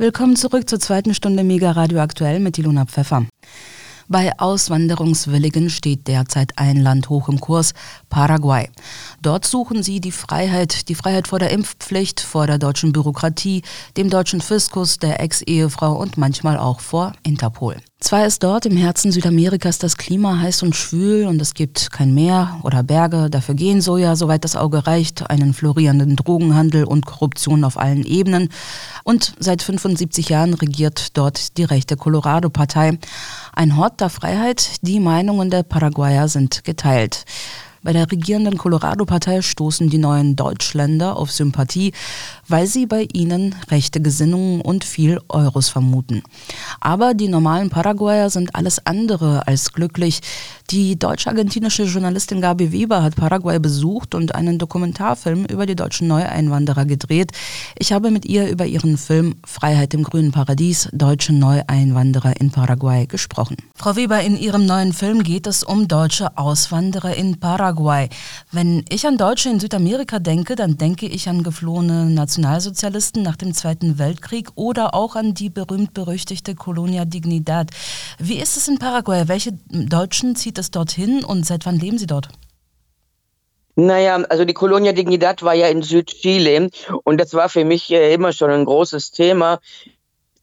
Willkommen zurück zur zweiten Stunde Mega Radio Aktuell mit Ilona Pfeffer. Bei Auswanderungswilligen steht derzeit ein Land hoch im Kurs, Paraguay. Dort suchen sie die Freiheit, die Freiheit vor der Impfpflicht, vor der deutschen Bürokratie, dem deutschen Fiskus, der Ex-Ehefrau und manchmal auch vor Interpol. Zwar ist dort im Herzen Südamerikas das Klima heiß und schwül und es gibt kein Meer oder Berge, dafür gehen Soja, soweit das Auge reicht, einen florierenden Drogenhandel und Korruption auf allen Ebenen. Und seit 75 Jahren regiert dort die rechte Colorado-Partei. Ein Hort der Freiheit, die Meinungen der Paraguayer sind geteilt. Bei der regierenden Colorado-Partei stoßen die neuen Deutschländer auf Sympathie, weil sie bei ihnen rechte Gesinnungen und viel Euros vermuten. Aber die normalen Paraguayer sind alles andere als glücklich. Die deutsch-argentinische Journalistin Gabi Weber hat Paraguay besucht und einen Dokumentarfilm über die deutschen Neueinwanderer gedreht. Ich habe mit ihr über ihren Film Freiheit im grünen Paradies, deutsche Neueinwanderer in Paraguay gesprochen. Frau Weber, in Ihrem neuen Film geht es um deutsche Auswanderer in Paraguay. Wenn ich an Deutsche in Südamerika denke, dann denke ich an geflohene Nationalsozialisten nach dem Zweiten Weltkrieg oder auch an die berühmt-berüchtigte Colonia Dignidad. Wie ist es in Paraguay? Welche Deutschen zieht es dorthin und seit wann leben Sie dort? Naja, also die Colonia Dignidad war ja in Südchile und das war für mich äh, immer schon ein großes Thema.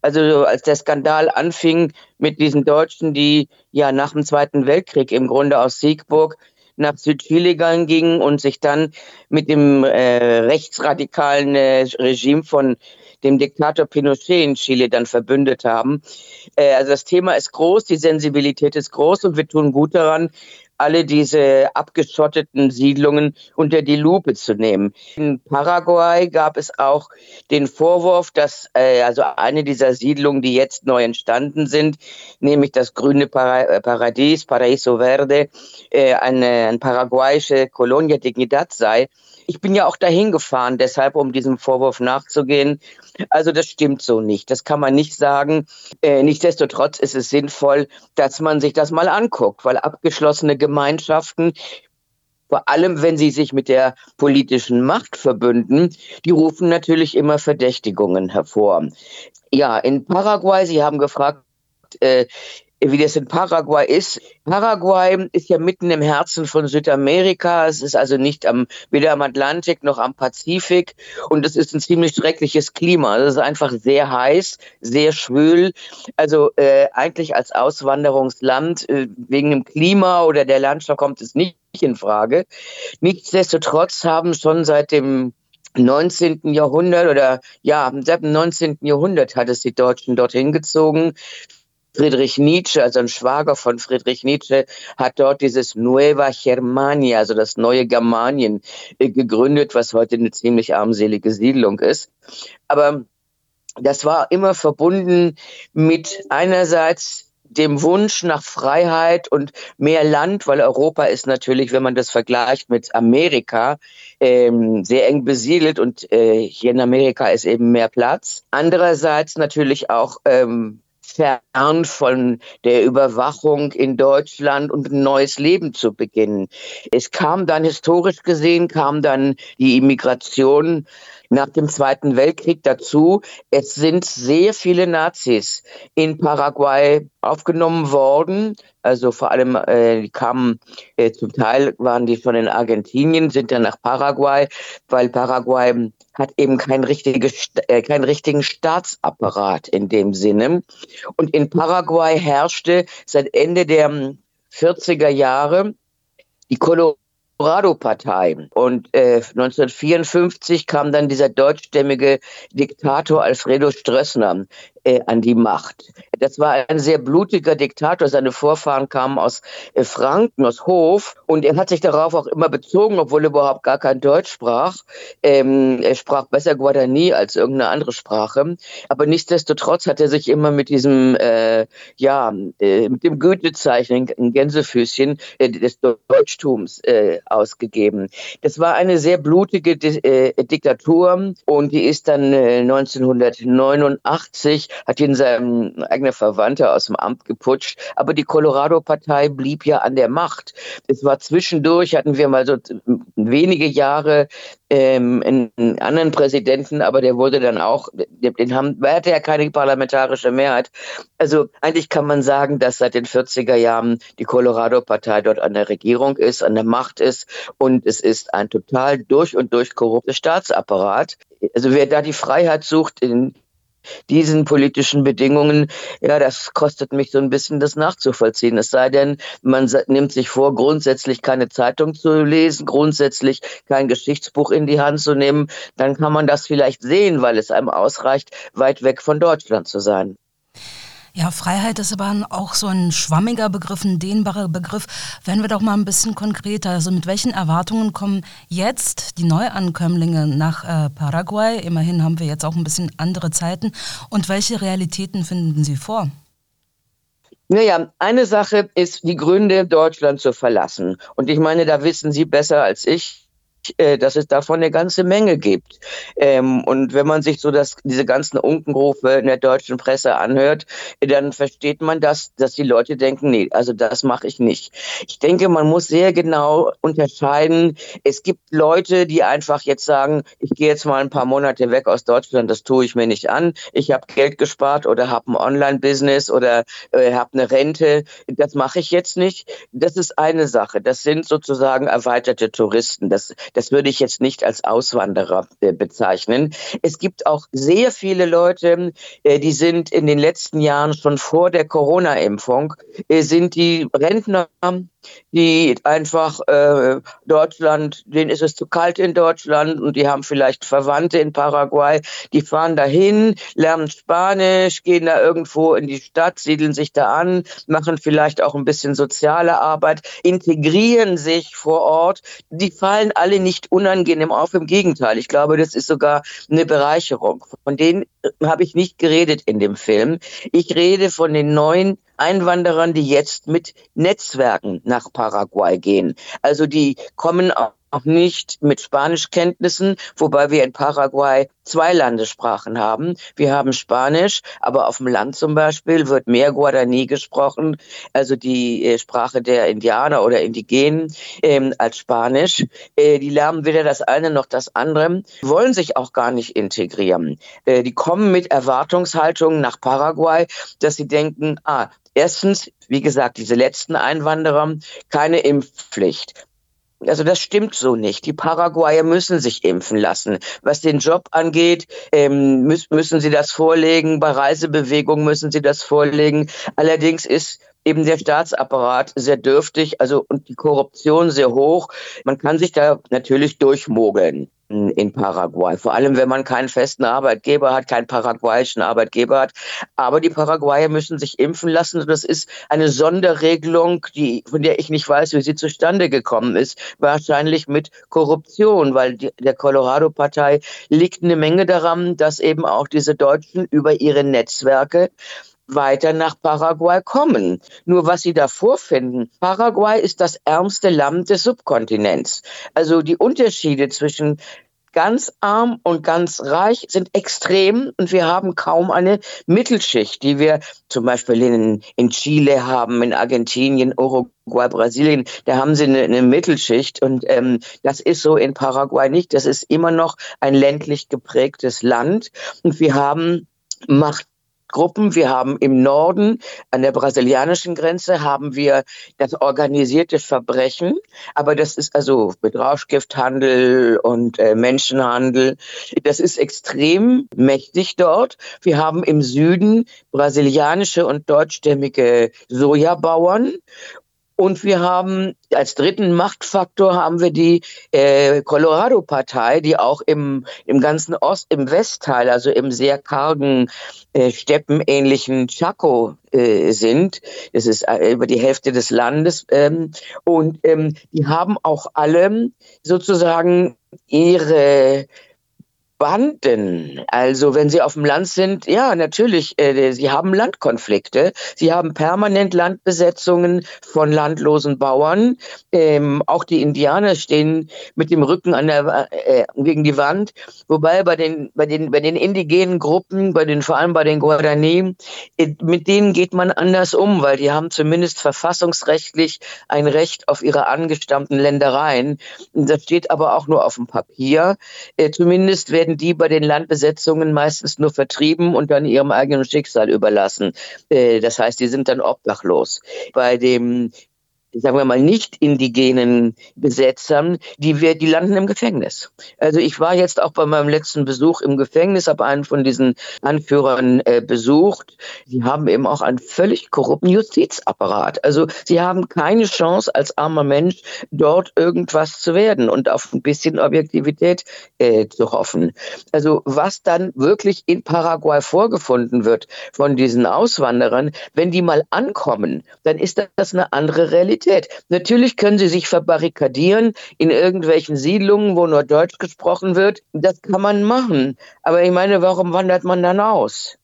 Also als der Skandal anfing mit diesen Deutschen, die ja nach dem Zweiten Weltkrieg im Grunde aus Siegburg nach Südchile gingen und sich dann mit dem äh, rechtsradikalen äh, Regime von dem Diktator Pinochet in Chile dann verbündet haben. Äh, also das Thema ist groß, die Sensibilität ist groß und wir tun gut daran, alle diese abgeschotteten Siedlungen unter die Lupe zu nehmen. In Paraguay gab es auch den Vorwurf, dass äh, also eine dieser Siedlungen, die jetzt neu entstanden sind, nämlich das grüne Para Paradies, Paraíso Verde, äh, eine, eine paraguayische Colonia Dignidad sei. Ich bin ja auch dahin gefahren, deshalb, um diesem Vorwurf nachzugehen. Also das stimmt so nicht. Das kann man nicht sagen. Äh, nichtsdestotrotz ist es sinnvoll, dass man sich das mal anguckt, weil abgeschlossene Gemeinschaften vor allem wenn sie sich mit der politischen Macht verbünden, die rufen natürlich immer Verdächtigungen hervor. Ja, in Paraguay, Sie haben gefragt, äh, wie das in Paraguay ist. Paraguay ist ja mitten im Herzen von Südamerika. Es ist also nicht am, weder am Atlantik noch am Pazifik. Und es ist ein ziemlich schreckliches Klima. Es ist einfach sehr heiß, sehr schwül. Also äh, eigentlich als Auswanderungsland äh, wegen dem Klima oder der Landschaft kommt es nicht in Frage. Nichtsdestotrotz haben schon seit dem 19. Jahrhundert oder ja, seit dem 19. Jahrhundert hat es die Deutschen dorthin gezogen. Friedrich Nietzsche, also ein Schwager von Friedrich Nietzsche, hat dort dieses Nueva Germania, also das neue Germanien, äh, gegründet, was heute eine ziemlich armselige Siedlung ist. Aber das war immer verbunden mit einerseits dem Wunsch nach Freiheit und mehr Land, weil Europa ist natürlich, wenn man das vergleicht mit Amerika, ähm, sehr eng besiedelt und äh, hier in Amerika ist eben mehr Platz. Andererseits natürlich auch ähm, fern von der Überwachung in Deutschland und ein neues Leben zu beginnen. Es kam dann historisch gesehen, kam dann die Immigration nach dem Zweiten Weltkrieg dazu. Es sind sehr viele Nazis in Paraguay aufgenommen worden. Also vor allem, äh, die kamen, äh, zum Teil waren die schon in Argentinien, sind dann nach Paraguay, weil Paraguay hat eben kein richtiges, äh, keinen richtigen Staatsapparat in dem Sinne. Und in Paraguay herrschte seit Ende der 40er Jahre die Kolonie Colorado-Partei. Und äh, 1954 kam dann dieser deutschstämmige Diktator Alfredo Strössner äh, an die Macht. Das war ein sehr blutiger Diktator. Seine Vorfahren kamen aus äh, Franken, aus Hof. Und er hat sich darauf auch immer bezogen, obwohl er überhaupt gar kein Deutsch sprach. Ähm, er sprach besser Guarani als irgendeine andere Sprache. Aber nichtsdestotrotz hat er sich immer mit diesem, äh, ja, äh, mit dem Goethe-Zeichen, ein Gänsefüßchen äh, des Deutschtums äh, ausgegeben. Das war eine sehr blutige äh, Diktatur und die ist dann 1989 hat ihn sein eigener Verwandter aus dem Amt geputscht. Aber die Colorado-Partei blieb ja an der Macht. Es war zwischendurch, hatten wir mal so wenige Jahre ähm, einen anderen Präsidenten, aber der wurde dann auch, den haben, er hatte ja keine parlamentarische Mehrheit. Also eigentlich kann man sagen, dass seit den 40er Jahren die Colorado-Partei dort an der Regierung ist, an der Macht ist und es ist ein total durch und durch korruptes Staatsapparat. Also wer da die Freiheit sucht, in diesen politischen Bedingungen, ja, das kostet mich so ein bisschen das nachzuvollziehen. Es sei denn, man nimmt sich vor, grundsätzlich keine Zeitung zu lesen, grundsätzlich kein Geschichtsbuch in die Hand zu nehmen, dann kann man das vielleicht sehen, weil es einem ausreicht, weit weg von Deutschland zu sein. Ja, Freiheit ist aber auch so ein schwammiger Begriff, ein dehnbarer Begriff. Werden wir doch mal ein bisschen konkreter. Also mit welchen Erwartungen kommen jetzt die Neuankömmlinge nach äh, Paraguay? Immerhin haben wir jetzt auch ein bisschen andere Zeiten. Und welche Realitäten finden Sie vor? Naja, eine Sache ist die Gründe, Deutschland zu verlassen. Und ich meine, da wissen Sie besser als ich, äh, dass es davon eine ganze Menge gibt. Ähm, und wenn man sich so das, diese ganzen Unkenrufe in der deutschen Presse anhört, dann versteht man das, dass die Leute denken, nee, also das mache ich nicht. Ich denke, man muss sehr genau unterscheiden. Es gibt Leute, die einfach jetzt sagen, ich gehe jetzt mal ein paar Monate weg aus Deutschland, das tue ich mir nicht an. Ich habe Geld gespart oder habe ein Online-Business oder äh, habe eine Rente. Das mache ich jetzt nicht. Das ist eine Sache. Das sind sozusagen erweiterte Touristen. Das, das würde ich jetzt nicht als Auswanderer äh, bezeichnen. Es gibt auch sehr viele Leute, äh, die sind in den letzten Jahren schon vor der Corona-Impfung, äh, sind die Rentner die einfach äh, Deutschland, denen ist es zu kalt in Deutschland und die haben vielleicht Verwandte in Paraguay, die fahren dahin, lernen Spanisch, gehen da irgendwo in die Stadt, siedeln sich da an, machen vielleicht auch ein bisschen soziale Arbeit, integrieren sich vor Ort. Die fallen alle nicht unangenehm auf, im Gegenteil. Ich glaube, das ist sogar eine Bereicherung. Von denen habe ich nicht geredet in dem Film. Ich rede von den neuen Einwanderern, die jetzt mit Netzwerken nach Paraguay gehen. Also die kommen auch nicht mit Spanischkenntnissen, wobei wir in Paraguay zwei Landessprachen haben. Wir haben Spanisch, aber auf dem Land zum Beispiel wird mehr Guarani gesprochen, also die äh, Sprache der Indianer oder Indigenen, ähm, als Spanisch. Äh, die lernen weder das eine noch das andere, wollen sich auch gar nicht integrieren. Äh, die kommen mit Erwartungshaltungen nach Paraguay, dass sie denken, ah, Erstens, wie gesagt, diese letzten Einwanderer, keine Impfpflicht. Also das stimmt so nicht. Die Paraguayer müssen sich impfen lassen. Was den Job angeht, ähm, müssen sie das vorlegen. Bei Reisebewegungen müssen sie das vorlegen. Allerdings ist eben der Staatsapparat sehr dürftig, also und die Korruption sehr hoch. Man kann sich da natürlich durchmogeln in Paraguay. Vor allem, wenn man keinen festen Arbeitgeber hat, keinen paraguayischen Arbeitgeber hat. Aber die Paraguayer müssen sich impfen lassen. Das ist eine Sonderregelung, die, von der ich nicht weiß, wie sie zustande gekommen ist. Wahrscheinlich mit Korruption, weil die, der Colorado-Partei liegt eine Menge daran, dass eben auch diese Deutschen über ihre Netzwerke weiter nach Paraguay kommen. Nur was sie da vorfinden, Paraguay ist das ärmste Land des Subkontinents. Also die Unterschiede zwischen ganz arm und ganz reich sind extrem und wir haben kaum eine Mittelschicht, die wir zum Beispiel in, in Chile haben, in Argentinien, Uruguay, Brasilien. Da haben sie eine, eine Mittelschicht und ähm, das ist so in Paraguay nicht. Das ist immer noch ein ländlich geprägtes Land und wir haben Macht Gruppen. Wir haben im Norden an der brasilianischen Grenze haben wir das organisierte Verbrechen, aber das ist also mit Rauschgifthandel und äh, Menschenhandel. Das ist extrem mächtig dort. Wir haben im Süden brasilianische und deutschstämmige Sojabauern und wir haben als dritten Machtfaktor haben wir die äh, Colorado-Partei, die auch im, im ganzen Ost, im Westteil, also im sehr kargen, äh, steppenähnlichen Chaco äh, sind. Das ist äh, über die Hälfte des Landes. Ähm, und ähm, die haben auch alle sozusagen ihre Banden. Also wenn Sie auf dem Land sind, ja, natürlich, äh, Sie haben Landkonflikte. Sie haben permanent Landbesetzungen von landlosen Bauern. Ähm, auch die Indianer stehen mit dem Rücken an der, äh, gegen die Wand. Wobei bei den, bei den, bei den indigenen Gruppen, bei den, vor allem bei den Guarani, äh, mit denen geht man anders um, weil die haben zumindest verfassungsrechtlich ein Recht auf ihre angestammten Ländereien. Das steht aber auch nur auf dem Papier. Äh, zumindest werden werden die bei den Landbesetzungen meistens nur vertrieben und dann ihrem eigenen Schicksal überlassen. Äh, das heißt, die sind dann obdachlos. Bei dem sagen wir mal, nicht indigenen Besetzern, die, wir, die landen im Gefängnis. Also ich war jetzt auch bei meinem letzten Besuch im Gefängnis, habe einen von diesen Anführern äh, besucht. Sie haben eben auch einen völlig korrupten Justizapparat. Also sie haben keine Chance als armer Mensch dort irgendwas zu werden und auf ein bisschen Objektivität äh, zu hoffen. Also was dann wirklich in Paraguay vorgefunden wird von diesen Auswanderern, wenn die mal ankommen, dann ist das eine andere Realität. Realität. Natürlich können sie sich verbarrikadieren in irgendwelchen Siedlungen, wo nur Deutsch gesprochen wird. Das kann man machen. Aber ich meine, warum wandert man dann aus?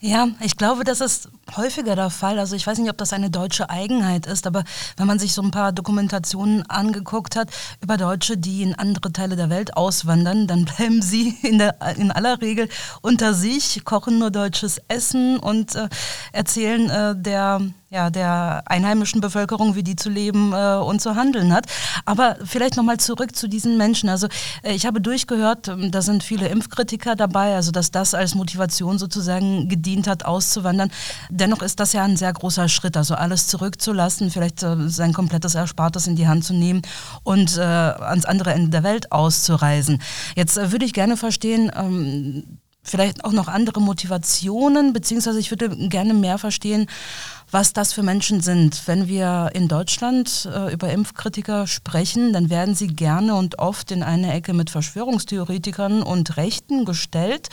Ja, ich glaube, das ist häufiger der Fall. Also ich weiß nicht, ob das eine deutsche Eigenheit ist, aber wenn man sich so ein paar Dokumentationen angeguckt hat über Deutsche, die in andere Teile der Welt auswandern, dann bleiben sie in, der, in aller Regel unter sich, kochen nur deutsches Essen und äh, erzählen äh, der ja, der einheimischen Bevölkerung, wie die zu leben äh, und zu handeln hat. Aber vielleicht nochmal zurück zu diesen Menschen. Also äh, ich habe durchgehört, ähm, da sind viele Impfkritiker dabei, also dass das als Motivation sozusagen gedient hat, auszuwandern. Dennoch ist das ja ein sehr großer Schritt, also alles zurückzulassen, vielleicht äh, sein komplettes Erspartes in die Hand zu nehmen und äh, ans andere Ende der Welt auszureisen. Jetzt äh, würde ich gerne verstehen, ähm, vielleicht auch noch andere Motivationen, beziehungsweise ich würde gerne mehr verstehen, was das für Menschen sind. Wenn wir in Deutschland äh, über Impfkritiker sprechen, dann werden sie gerne und oft in eine Ecke mit Verschwörungstheoretikern und Rechten gestellt.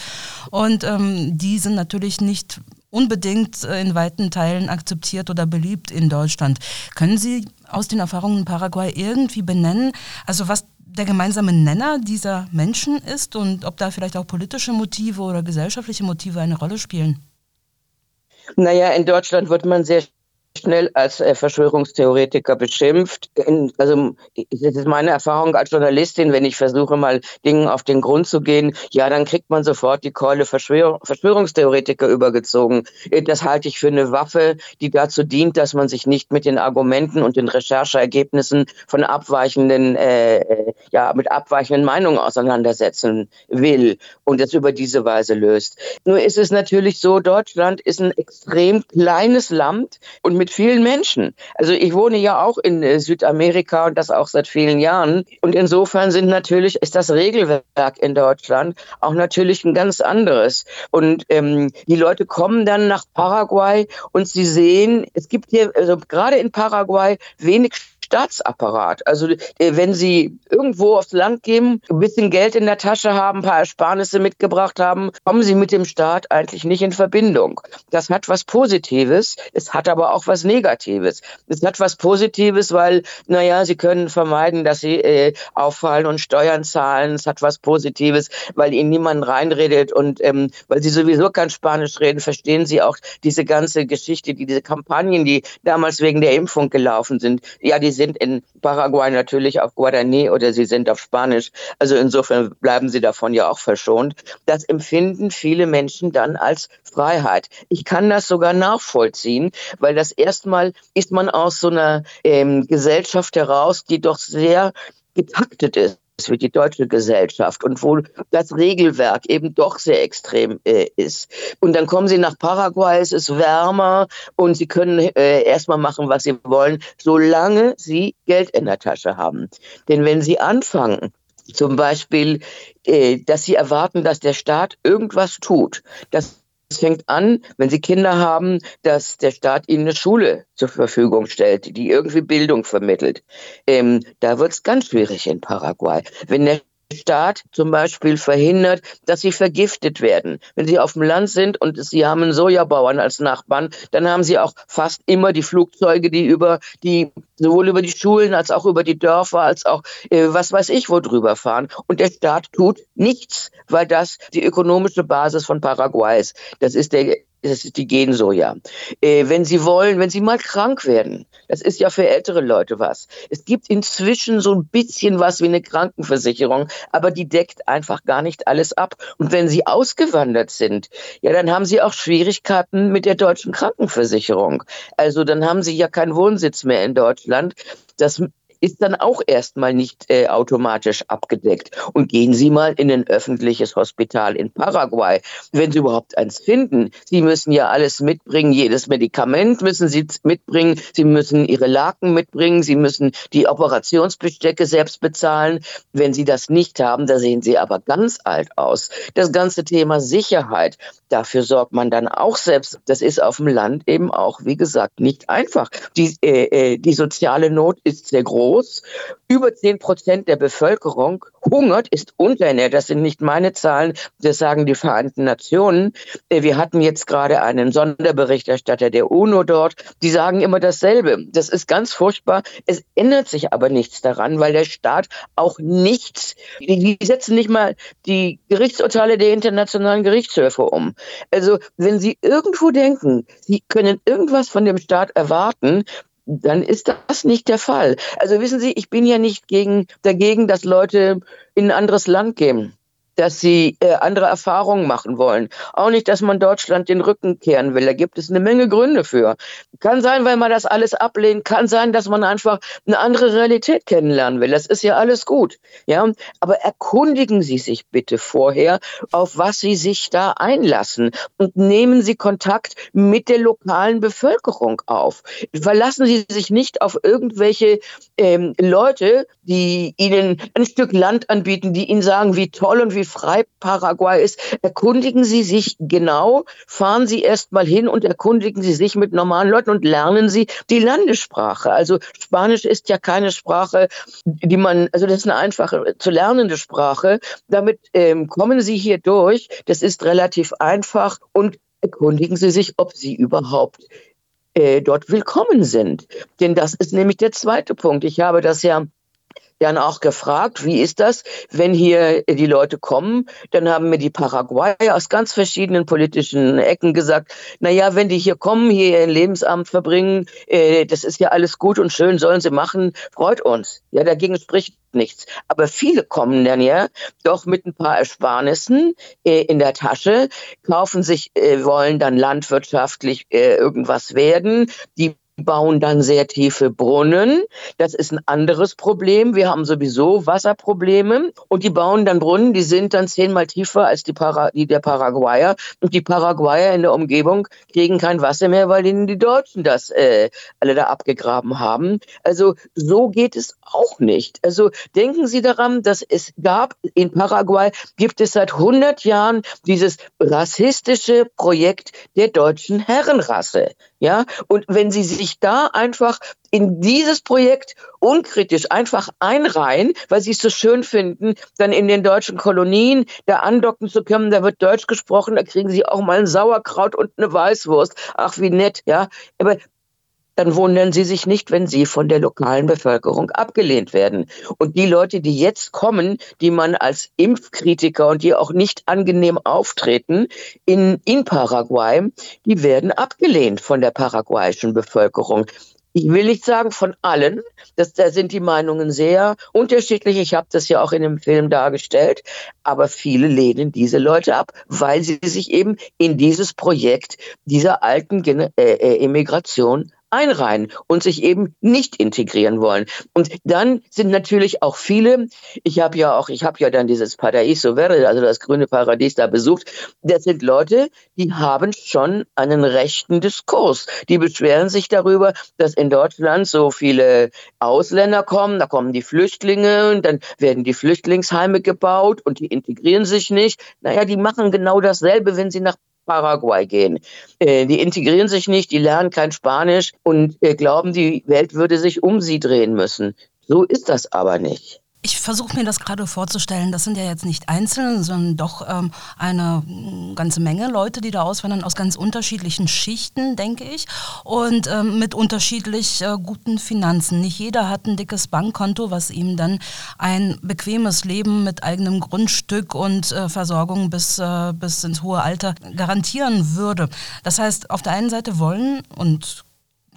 Und ähm, die sind natürlich nicht unbedingt äh, in weiten Teilen akzeptiert oder beliebt in Deutschland. Können Sie aus den Erfahrungen in Paraguay irgendwie benennen, also was der gemeinsame Nenner dieser Menschen ist und ob da vielleicht auch politische Motive oder gesellschaftliche Motive eine Rolle spielen? Naja, in Deutschland wird man sehr schnell als äh, Verschwörungstheoretiker beschimpft. Also das ist meine Erfahrung als Journalistin, wenn ich versuche mal Dingen auf den Grund zu gehen, ja, dann kriegt man sofort die Keule Verschwör Verschwörungstheoretiker übergezogen. Äh, das halte ich für eine Waffe, die dazu dient, dass man sich nicht mit den Argumenten und den Rechercheergebnissen von abweichenden, äh, äh ja, mit abweichenden Meinungen auseinandersetzen will und es über diese Weise löst. Nur ist es natürlich so, Deutschland ist ein extrem kleines Land und mit vielen Menschen. Also ich wohne ja auch in äh, Südamerika und das auch seit vielen Jahren. Und insofern sind natürlich, ist das Regelwerk in Deutschland auch natürlich ein ganz anderes. Und ähm, die Leute kommen dann nach Paraguay und sie sehen, es gibt hier, also gerade in Paraguay, wenig Staatsapparat. Also äh, wenn Sie irgendwo aufs Land gehen, ein bisschen Geld in der Tasche haben, ein paar Ersparnisse mitgebracht haben, kommen Sie mit dem Staat eigentlich nicht in Verbindung. Das hat was Positives, es hat aber auch was Negatives. Es hat was Positives, weil, naja, Sie können vermeiden, dass Sie äh, auffallen und Steuern zahlen. Es hat was Positives, weil Ihnen niemand reinredet und ähm, weil Sie sowieso kein Spanisch reden, verstehen Sie auch diese ganze Geschichte, die, diese Kampagnen, die damals wegen der Impfung gelaufen sind. Ja, die sind in Paraguay natürlich auf Guarani oder sie sind auf Spanisch. Also insofern bleiben sie davon ja auch verschont. Das empfinden viele Menschen dann als Freiheit. Ich kann das sogar nachvollziehen, weil das erstmal ist man aus so einer ähm, Gesellschaft heraus, die doch sehr getaktet ist für die deutsche Gesellschaft und wo das Regelwerk eben doch sehr extrem äh, ist. Und dann kommen sie nach Paraguay, es ist wärmer und sie können äh, erstmal machen, was sie wollen, solange sie Geld in der Tasche haben. Denn wenn sie anfangen, zum Beispiel, äh, dass sie erwarten, dass der Staat irgendwas tut, dass es fängt an, wenn Sie Kinder haben, dass der Staat ihnen eine Schule zur Verfügung stellt, die irgendwie Bildung vermittelt. Ähm, da wird es ganz schwierig in Paraguay. Wenn der Staat zum Beispiel verhindert, dass sie vergiftet werden. Wenn sie auf dem Land sind und sie haben einen Sojabauern als Nachbarn, dann haben sie auch fast immer die Flugzeuge, die über die sowohl über die Schulen als auch über die Dörfer, als auch äh, was weiß ich wo drüber fahren. Und der Staat tut nichts, weil das die ökonomische Basis von Paraguay ist. Das ist der das ist die Gensoja. Äh, wenn Sie wollen, wenn Sie mal krank werden, das ist ja für ältere Leute was. Es gibt inzwischen so ein bisschen was wie eine Krankenversicherung, aber die deckt einfach gar nicht alles ab. Und wenn Sie ausgewandert sind, ja, dann haben Sie auch Schwierigkeiten mit der deutschen Krankenversicherung. Also dann haben Sie ja keinen Wohnsitz mehr in Deutschland. Das ist dann auch erstmal nicht äh, automatisch abgedeckt. Und gehen Sie mal in ein öffentliches Hospital in Paraguay, wenn Sie überhaupt eins finden. Sie müssen ja alles mitbringen, jedes Medikament müssen Sie mitbringen, Sie müssen Ihre Laken mitbringen, Sie müssen die Operationsbestecke selbst bezahlen. Wenn Sie das nicht haben, da sehen Sie aber ganz alt aus. Das ganze Thema Sicherheit, dafür sorgt man dann auch selbst. Das ist auf dem Land eben auch, wie gesagt, nicht einfach. Die, äh, äh die soziale Not ist sehr groß groß. Über 10 Prozent der Bevölkerung hungert, ist unterernährt. Das sind nicht meine Zahlen, das sagen die Vereinten Nationen. Äh, wir hatten jetzt gerade einen Sonderberichterstatter der UNO dort. Die sagen immer dasselbe. Das ist ganz furchtbar. Es ändert sich aber nichts daran, weil der Staat auch nichts, die setzen nicht mal die Gerichtsurteile der internationalen Gerichtshöfe um. Also wenn Sie irgendwo denken, Sie können irgendwas von dem Staat erwarten, dann ist das nicht der Fall. Also wissen Sie, ich bin ja nicht gegen, dagegen, dass Leute in ein anderes Land gehen dass sie äh, andere Erfahrungen machen wollen. Auch nicht, dass man Deutschland den Rücken kehren will. Da gibt es eine Menge Gründe für. Kann sein, weil man das alles ablehnt. Kann sein, dass man einfach eine andere Realität kennenlernen will. Das ist ja alles gut. Ja, aber erkundigen Sie sich bitte vorher, auf was Sie sich da einlassen und nehmen Sie Kontakt mit der lokalen Bevölkerung auf. Verlassen Sie sich nicht auf irgendwelche ähm, Leute, die Ihnen ein Stück Land anbieten, die Ihnen sagen, wie toll und wie frei Paraguay ist, erkundigen Sie sich genau, fahren Sie erst mal hin und erkundigen Sie sich mit normalen Leuten und lernen Sie die Landessprache. Also Spanisch ist ja keine Sprache, die man, also das ist eine einfache zu lernende Sprache. Damit ähm, kommen Sie hier durch. Das ist relativ einfach und erkundigen Sie sich, ob Sie überhaupt äh, dort willkommen sind. Denn das ist nämlich der zweite Punkt. Ich habe das ja dann auch gefragt, wie ist das, wenn hier die Leute kommen? Dann haben mir die Paraguayer aus ganz verschiedenen politischen Ecken gesagt, na ja, wenn die hier kommen, hier ihr Lebensamt verbringen, äh, das ist ja alles gut und schön, sollen sie machen, freut uns. Ja, dagegen spricht nichts. Aber viele kommen dann ja doch mit ein paar Ersparnissen äh, in der Tasche, kaufen sich, äh, wollen dann landwirtschaftlich äh, irgendwas werden. Die bauen dann sehr tiefe Brunnen. Das ist ein anderes Problem. Wir haben sowieso Wasserprobleme und die bauen dann Brunnen, die sind dann zehnmal tiefer als die, Para die der Paraguayer. Und die Paraguayer in der Umgebung kriegen kein Wasser mehr, weil ihnen die Deutschen das äh, alle da abgegraben haben. Also so geht es auch nicht. Also denken Sie daran, dass es gab in Paraguay, gibt es seit 100 Jahren dieses rassistische Projekt der deutschen Herrenrasse. Ja, und wenn Sie sich da einfach in dieses Projekt unkritisch einfach einreihen, weil sie es so schön finden, dann in den deutschen Kolonien da andocken zu können, da wird Deutsch gesprochen, da kriegen sie auch mal ein Sauerkraut und eine Weißwurst. Ach, wie nett, ja. Aber dann wundern Sie sich nicht, wenn Sie von der lokalen Bevölkerung abgelehnt werden. Und die Leute, die jetzt kommen, die man als Impfkritiker und die auch nicht angenehm auftreten in, in Paraguay, die werden abgelehnt von der paraguayischen Bevölkerung. Ich will nicht sagen von allen, das, da sind die Meinungen sehr unterschiedlich. Ich habe das ja auch in dem Film dargestellt, aber viele lehnen diese Leute ab, weil sie sich eben in dieses Projekt dieser alten Gen äh, äh, Immigration einreihen und sich eben nicht integrieren wollen. Und dann sind natürlich auch viele, ich habe ja auch, ich habe ja dann dieses Paraíso Verde, also das grüne Paradies da besucht, das sind Leute, die haben schon einen rechten Diskurs. Die beschweren sich darüber, dass in Deutschland so viele Ausländer kommen, da kommen die Flüchtlinge und dann werden die Flüchtlingsheime gebaut und die integrieren sich nicht. Naja, die machen genau dasselbe, wenn sie nach Paraguay gehen. Äh, die integrieren sich nicht, die lernen kein Spanisch und äh, glauben, die Welt würde sich um sie drehen müssen. So ist das aber nicht. Ich versuche mir das gerade vorzustellen. Das sind ja jetzt nicht Einzelne, sondern doch ähm, eine mm, ganze Menge Leute, die da auswandern aus ganz unterschiedlichen Schichten, denke ich, und ähm, mit unterschiedlich äh, guten Finanzen. Nicht jeder hat ein dickes Bankkonto, was ihm dann ein bequemes Leben mit eigenem Grundstück und äh, Versorgung bis, äh, bis ins hohe Alter garantieren würde. Das heißt, auf der einen Seite wollen und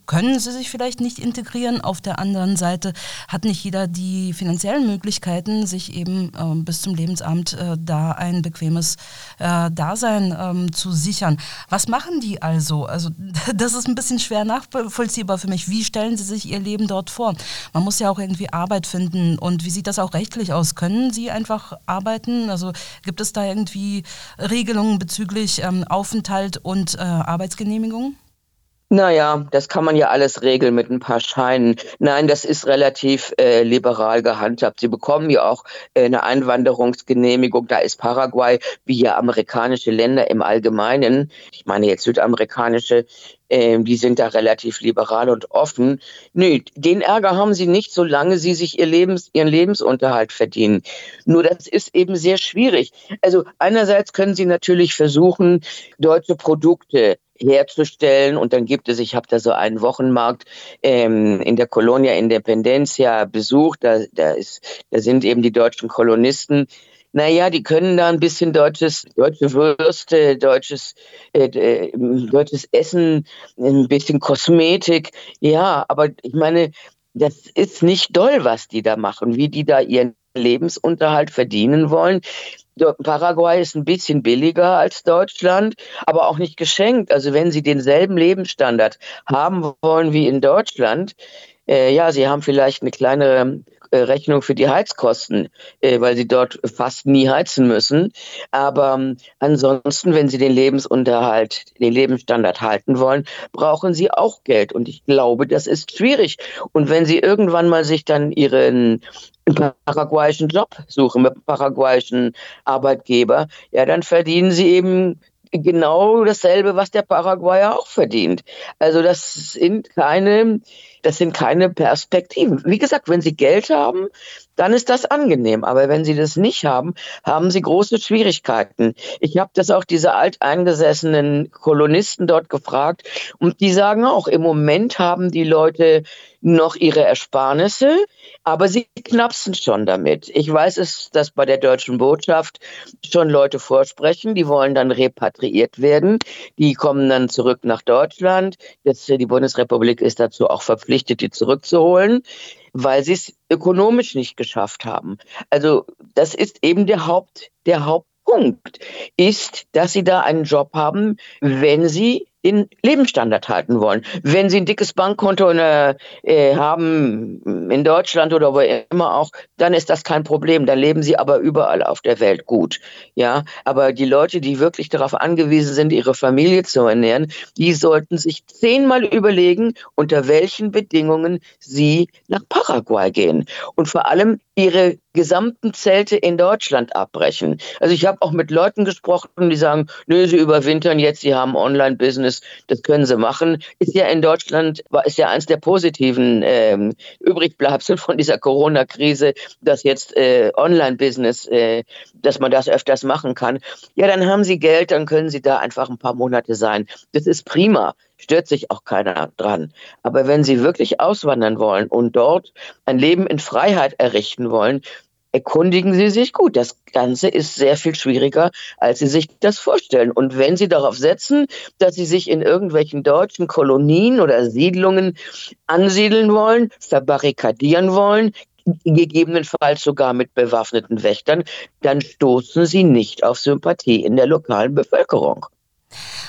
können sie sich vielleicht nicht integrieren. Auf der anderen Seite hat nicht jeder die finanziellen Möglichkeiten, sich eben äh, bis zum Lebensabend äh, da ein bequemes äh, Dasein ähm, zu sichern. Was machen die also? Also das ist ein bisschen schwer nachvollziehbar für mich. Wie stellen sie sich ihr Leben dort vor? Man muss ja auch irgendwie Arbeit finden. Und wie sieht das auch rechtlich aus? Können sie einfach arbeiten? Also gibt es da irgendwie Regelungen bezüglich ähm, Aufenthalt und äh, Arbeitsgenehmigung? Naja, das kann man ja alles regeln mit ein paar Scheinen. Nein, das ist relativ äh, liberal gehandhabt. Sie bekommen ja auch äh, eine Einwanderungsgenehmigung. Da ist Paraguay, wie ja amerikanische Länder im Allgemeinen, ich meine jetzt südamerikanische, äh, die sind da relativ liberal und offen. Nö, den Ärger haben sie nicht, solange sie sich ihr Lebens, ihren Lebensunterhalt verdienen. Nur das ist eben sehr schwierig. Also einerseits können sie natürlich versuchen, deutsche Produkte herzustellen. Und dann gibt es, ich habe da so einen Wochenmarkt ähm, in der Colonia Independencia besucht. Da, da, ist, da sind eben die deutschen Kolonisten. Naja, die können da ein bisschen deutsches, deutsche Würste, deutsches, äh, äh, deutsches Essen, ein bisschen Kosmetik. Ja, aber ich meine, das ist nicht doll, was die da machen, wie die da ihren Lebensunterhalt verdienen wollen. Paraguay ist ein bisschen billiger als Deutschland, aber auch nicht geschenkt. Also wenn Sie denselben Lebensstandard haben wollen wie in Deutschland, äh, ja, Sie haben vielleicht eine kleinere Rechnung für die Heizkosten, äh, weil sie dort fast nie heizen müssen. Aber ähm, ansonsten, wenn sie den Lebensunterhalt, den Lebensstandard halten wollen, brauchen sie auch Geld. Und ich glaube, das ist schwierig. Und wenn sie irgendwann mal sich dann ihren paraguayischen Job suchen mit einem paraguayischen Arbeitgeber, ja, dann verdienen sie eben genau dasselbe, was der Paraguayer auch verdient. Also das sind keine das sind keine Perspektiven. Wie gesagt, wenn Sie Geld haben, dann ist das angenehm. Aber wenn Sie das nicht haben, haben Sie große Schwierigkeiten. Ich habe das auch diese alteingesessenen Kolonisten dort gefragt und die sagen auch, im Moment haben die Leute noch ihre Ersparnisse, aber sie knapsen schon damit. Ich weiß es, dass bei der deutschen Botschaft schon Leute vorsprechen, die wollen dann repatriiert werden, die kommen dann zurück nach Deutschland. Jetzt, die Bundesrepublik ist dazu auch verpflichtet, die zurückzuholen, weil sie es ökonomisch nicht geschafft haben. Also das ist eben der Haupt, der Hauptpunkt, ist, dass sie da einen Job haben, wenn sie den Lebensstandard halten wollen. Wenn Sie ein dickes Bankkonto äh, äh, haben in Deutschland oder wo immer auch, dann ist das kein Problem. Dann leben Sie aber überall auf der Welt gut. Ja, aber die Leute, die wirklich darauf angewiesen sind, ihre Familie zu ernähren, die sollten sich zehnmal überlegen, unter welchen Bedingungen sie nach Paraguay gehen und vor allem ihre gesamten Zelte in Deutschland abbrechen. Also ich habe auch mit Leuten gesprochen, die sagen, nö, sie überwintern jetzt, sie haben Online-Business, das können sie machen. Ist ja in Deutschland, ist ja eins der positiven ähm, Übrigbleibsel von dieser Corona-Krise, dass jetzt äh, Online-Business, äh, dass man das öfters machen kann. Ja, dann haben sie Geld, dann können sie da einfach ein paar Monate sein. Das ist prima stört sich auch keiner dran. Aber wenn Sie wirklich auswandern wollen und dort ein Leben in Freiheit errichten wollen, erkundigen Sie sich gut. Das Ganze ist sehr viel schwieriger, als Sie sich das vorstellen. Und wenn Sie darauf setzen, dass Sie sich in irgendwelchen deutschen Kolonien oder Siedlungen ansiedeln wollen, verbarrikadieren wollen, gegebenenfalls sogar mit bewaffneten Wächtern, dann stoßen Sie nicht auf Sympathie in der lokalen Bevölkerung.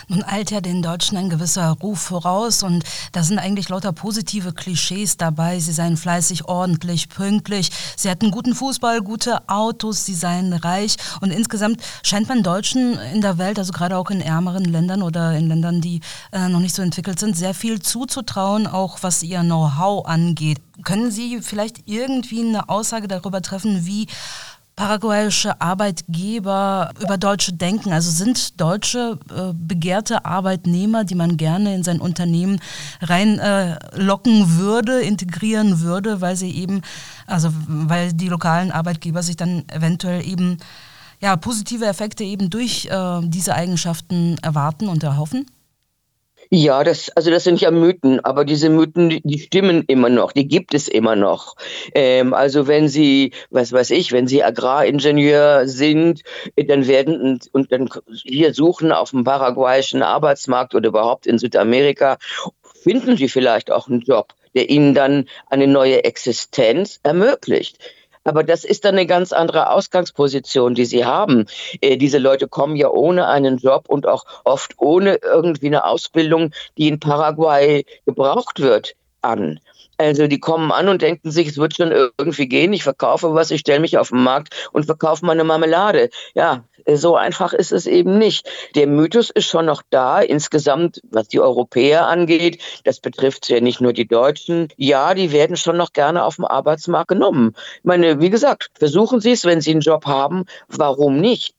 Nun eilt ja den Deutschen ein gewisser Ruf voraus und da sind eigentlich lauter positive Klischees dabei. Sie seien fleißig, ordentlich, pünktlich. Sie hätten guten Fußball, gute Autos, sie seien reich und insgesamt scheint man Deutschen in der Welt, also gerade auch in ärmeren Ländern oder in Ländern, die äh, noch nicht so entwickelt sind, sehr viel zuzutrauen, auch was ihr Know-how angeht. Können Sie vielleicht irgendwie eine Aussage darüber treffen, wie paraguayische Arbeitgeber über Deutsche denken? Also sind Deutsche äh, begehrte Arbeitnehmer, die man gerne in sein Unternehmen reinlocken äh, würde, integrieren würde, weil sie eben, also weil die lokalen Arbeitgeber sich dann eventuell eben ja, positive Effekte eben durch äh, diese Eigenschaften erwarten und erhoffen? Ja, das, also das sind ja Mythen, aber diese Mythen, die, die stimmen immer noch, die gibt es immer noch. Ähm, also wenn Sie, was weiß ich, wenn Sie Agraringenieur sind, dann werden und dann hier suchen auf dem paraguayischen Arbeitsmarkt oder überhaupt in Südamerika, finden Sie vielleicht auch einen Job, der Ihnen dann eine neue Existenz ermöglicht. Aber das ist dann eine ganz andere Ausgangsposition, die sie haben. Äh, diese Leute kommen ja ohne einen Job und auch oft ohne irgendwie eine Ausbildung, die in Paraguay gebraucht wird, an. Also die kommen an und denken sich, es wird schon irgendwie gehen, ich verkaufe was, ich stelle mich auf den Markt und verkaufe meine Marmelade. Ja, so einfach ist es eben nicht. Der Mythos ist schon noch da, insgesamt, was die Europäer angeht. Das betrifft ja nicht nur die Deutschen. Ja, die werden schon noch gerne auf dem Arbeitsmarkt genommen. Ich meine, wie gesagt, versuchen Sie es, wenn Sie einen Job haben. Warum nicht?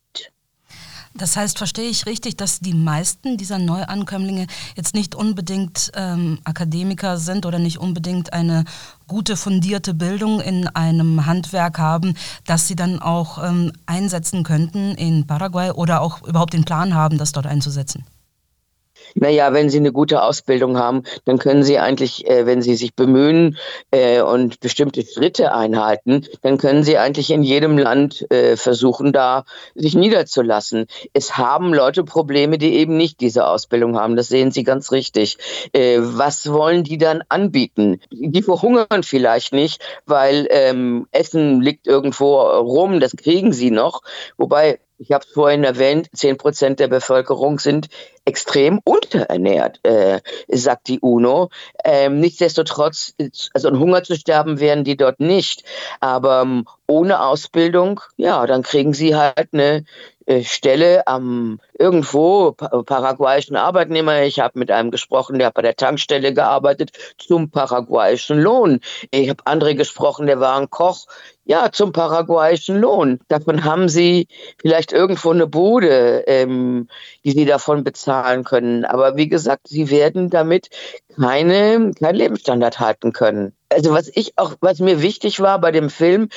Das heißt, verstehe ich richtig, dass die meisten dieser Neuankömmlinge jetzt nicht unbedingt ähm, Akademiker sind oder nicht unbedingt eine gute fundierte Bildung in einem Handwerk haben, das sie dann auch ähm, einsetzen könnten in Paraguay oder auch überhaupt den Plan haben, das dort einzusetzen? Naja, wenn Sie eine gute Ausbildung haben, dann können Sie eigentlich, äh, wenn Sie sich bemühen äh, und bestimmte Schritte einhalten, dann können Sie eigentlich in jedem Land äh, versuchen, da sich niederzulassen. Es haben Leute Probleme, die eben nicht diese Ausbildung haben. Das sehen Sie ganz richtig. Äh, was wollen die dann anbieten? Die verhungern vielleicht nicht, weil ähm, Essen liegt irgendwo rum, das kriegen sie noch. Wobei ich habe es vorhin erwähnt, 10 Prozent der Bevölkerung sind extrem unterernährt, äh, sagt die UNO. Ähm, nichtsdestotrotz, also an Hunger zu sterben werden die dort nicht. Aber ähm, ohne Ausbildung, ja, dann kriegen sie halt eine Stelle am irgendwo paraguayischen Arbeitnehmer. Ich habe mit einem gesprochen, der hat bei der Tankstelle gearbeitet zum paraguayischen Lohn. Ich habe andere gesprochen, der war ein Koch. Ja, zum paraguayischen Lohn. Davon haben sie vielleicht irgendwo eine Bude, ähm, die sie davon bezahlen können. Aber wie gesagt, sie werden damit keine, keinen Lebensstandard halten können. Also was ich auch, was mir wichtig war bei dem Film,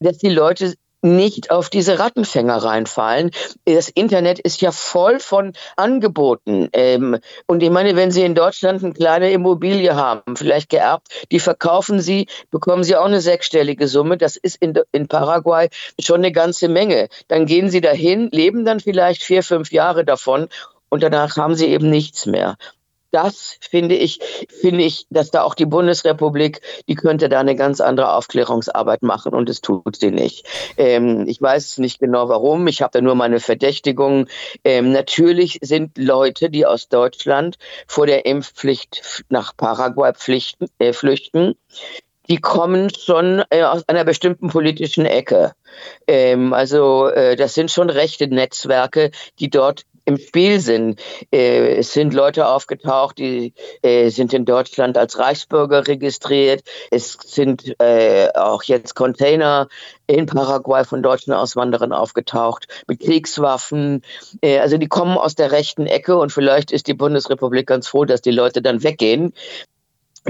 dass die Leute nicht auf diese Rattenfänger reinfallen. Das Internet ist ja voll von Angeboten. Ähm, und ich meine, wenn Sie in Deutschland eine kleine Immobilie haben, vielleicht geerbt, die verkaufen Sie, bekommen Sie auch eine sechsstellige Summe. Das ist in, in Paraguay schon eine ganze Menge. Dann gehen Sie dahin, leben dann vielleicht vier, fünf Jahre davon und danach haben sie eben nichts mehr das finde ich, finde ich, dass da auch die Bundesrepublik, die könnte da eine ganz andere Aufklärungsarbeit machen und es tut sie nicht. Ähm, ich weiß nicht genau warum, ich habe da nur meine Verdächtigungen. Ähm, natürlich sind Leute, die aus Deutschland vor der Impfpflicht nach Paraguay pflichten, äh, flüchten, die kommen schon äh, aus einer bestimmten politischen Ecke. Ähm, also äh, das sind schon rechte Netzwerke, die dort im Spiel sind. Äh, es sind Leute aufgetaucht, die äh, sind in Deutschland als Reichsbürger registriert. Es sind äh, auch jetzt Container in Paraguay von deutschen Auswanderern aufgetaucht mit Kriegswaffen. Also die kommen aus der rechten Ecke und vielleicht ist die Bundesrepublik ganz froh, dass die Leute dann weggehen.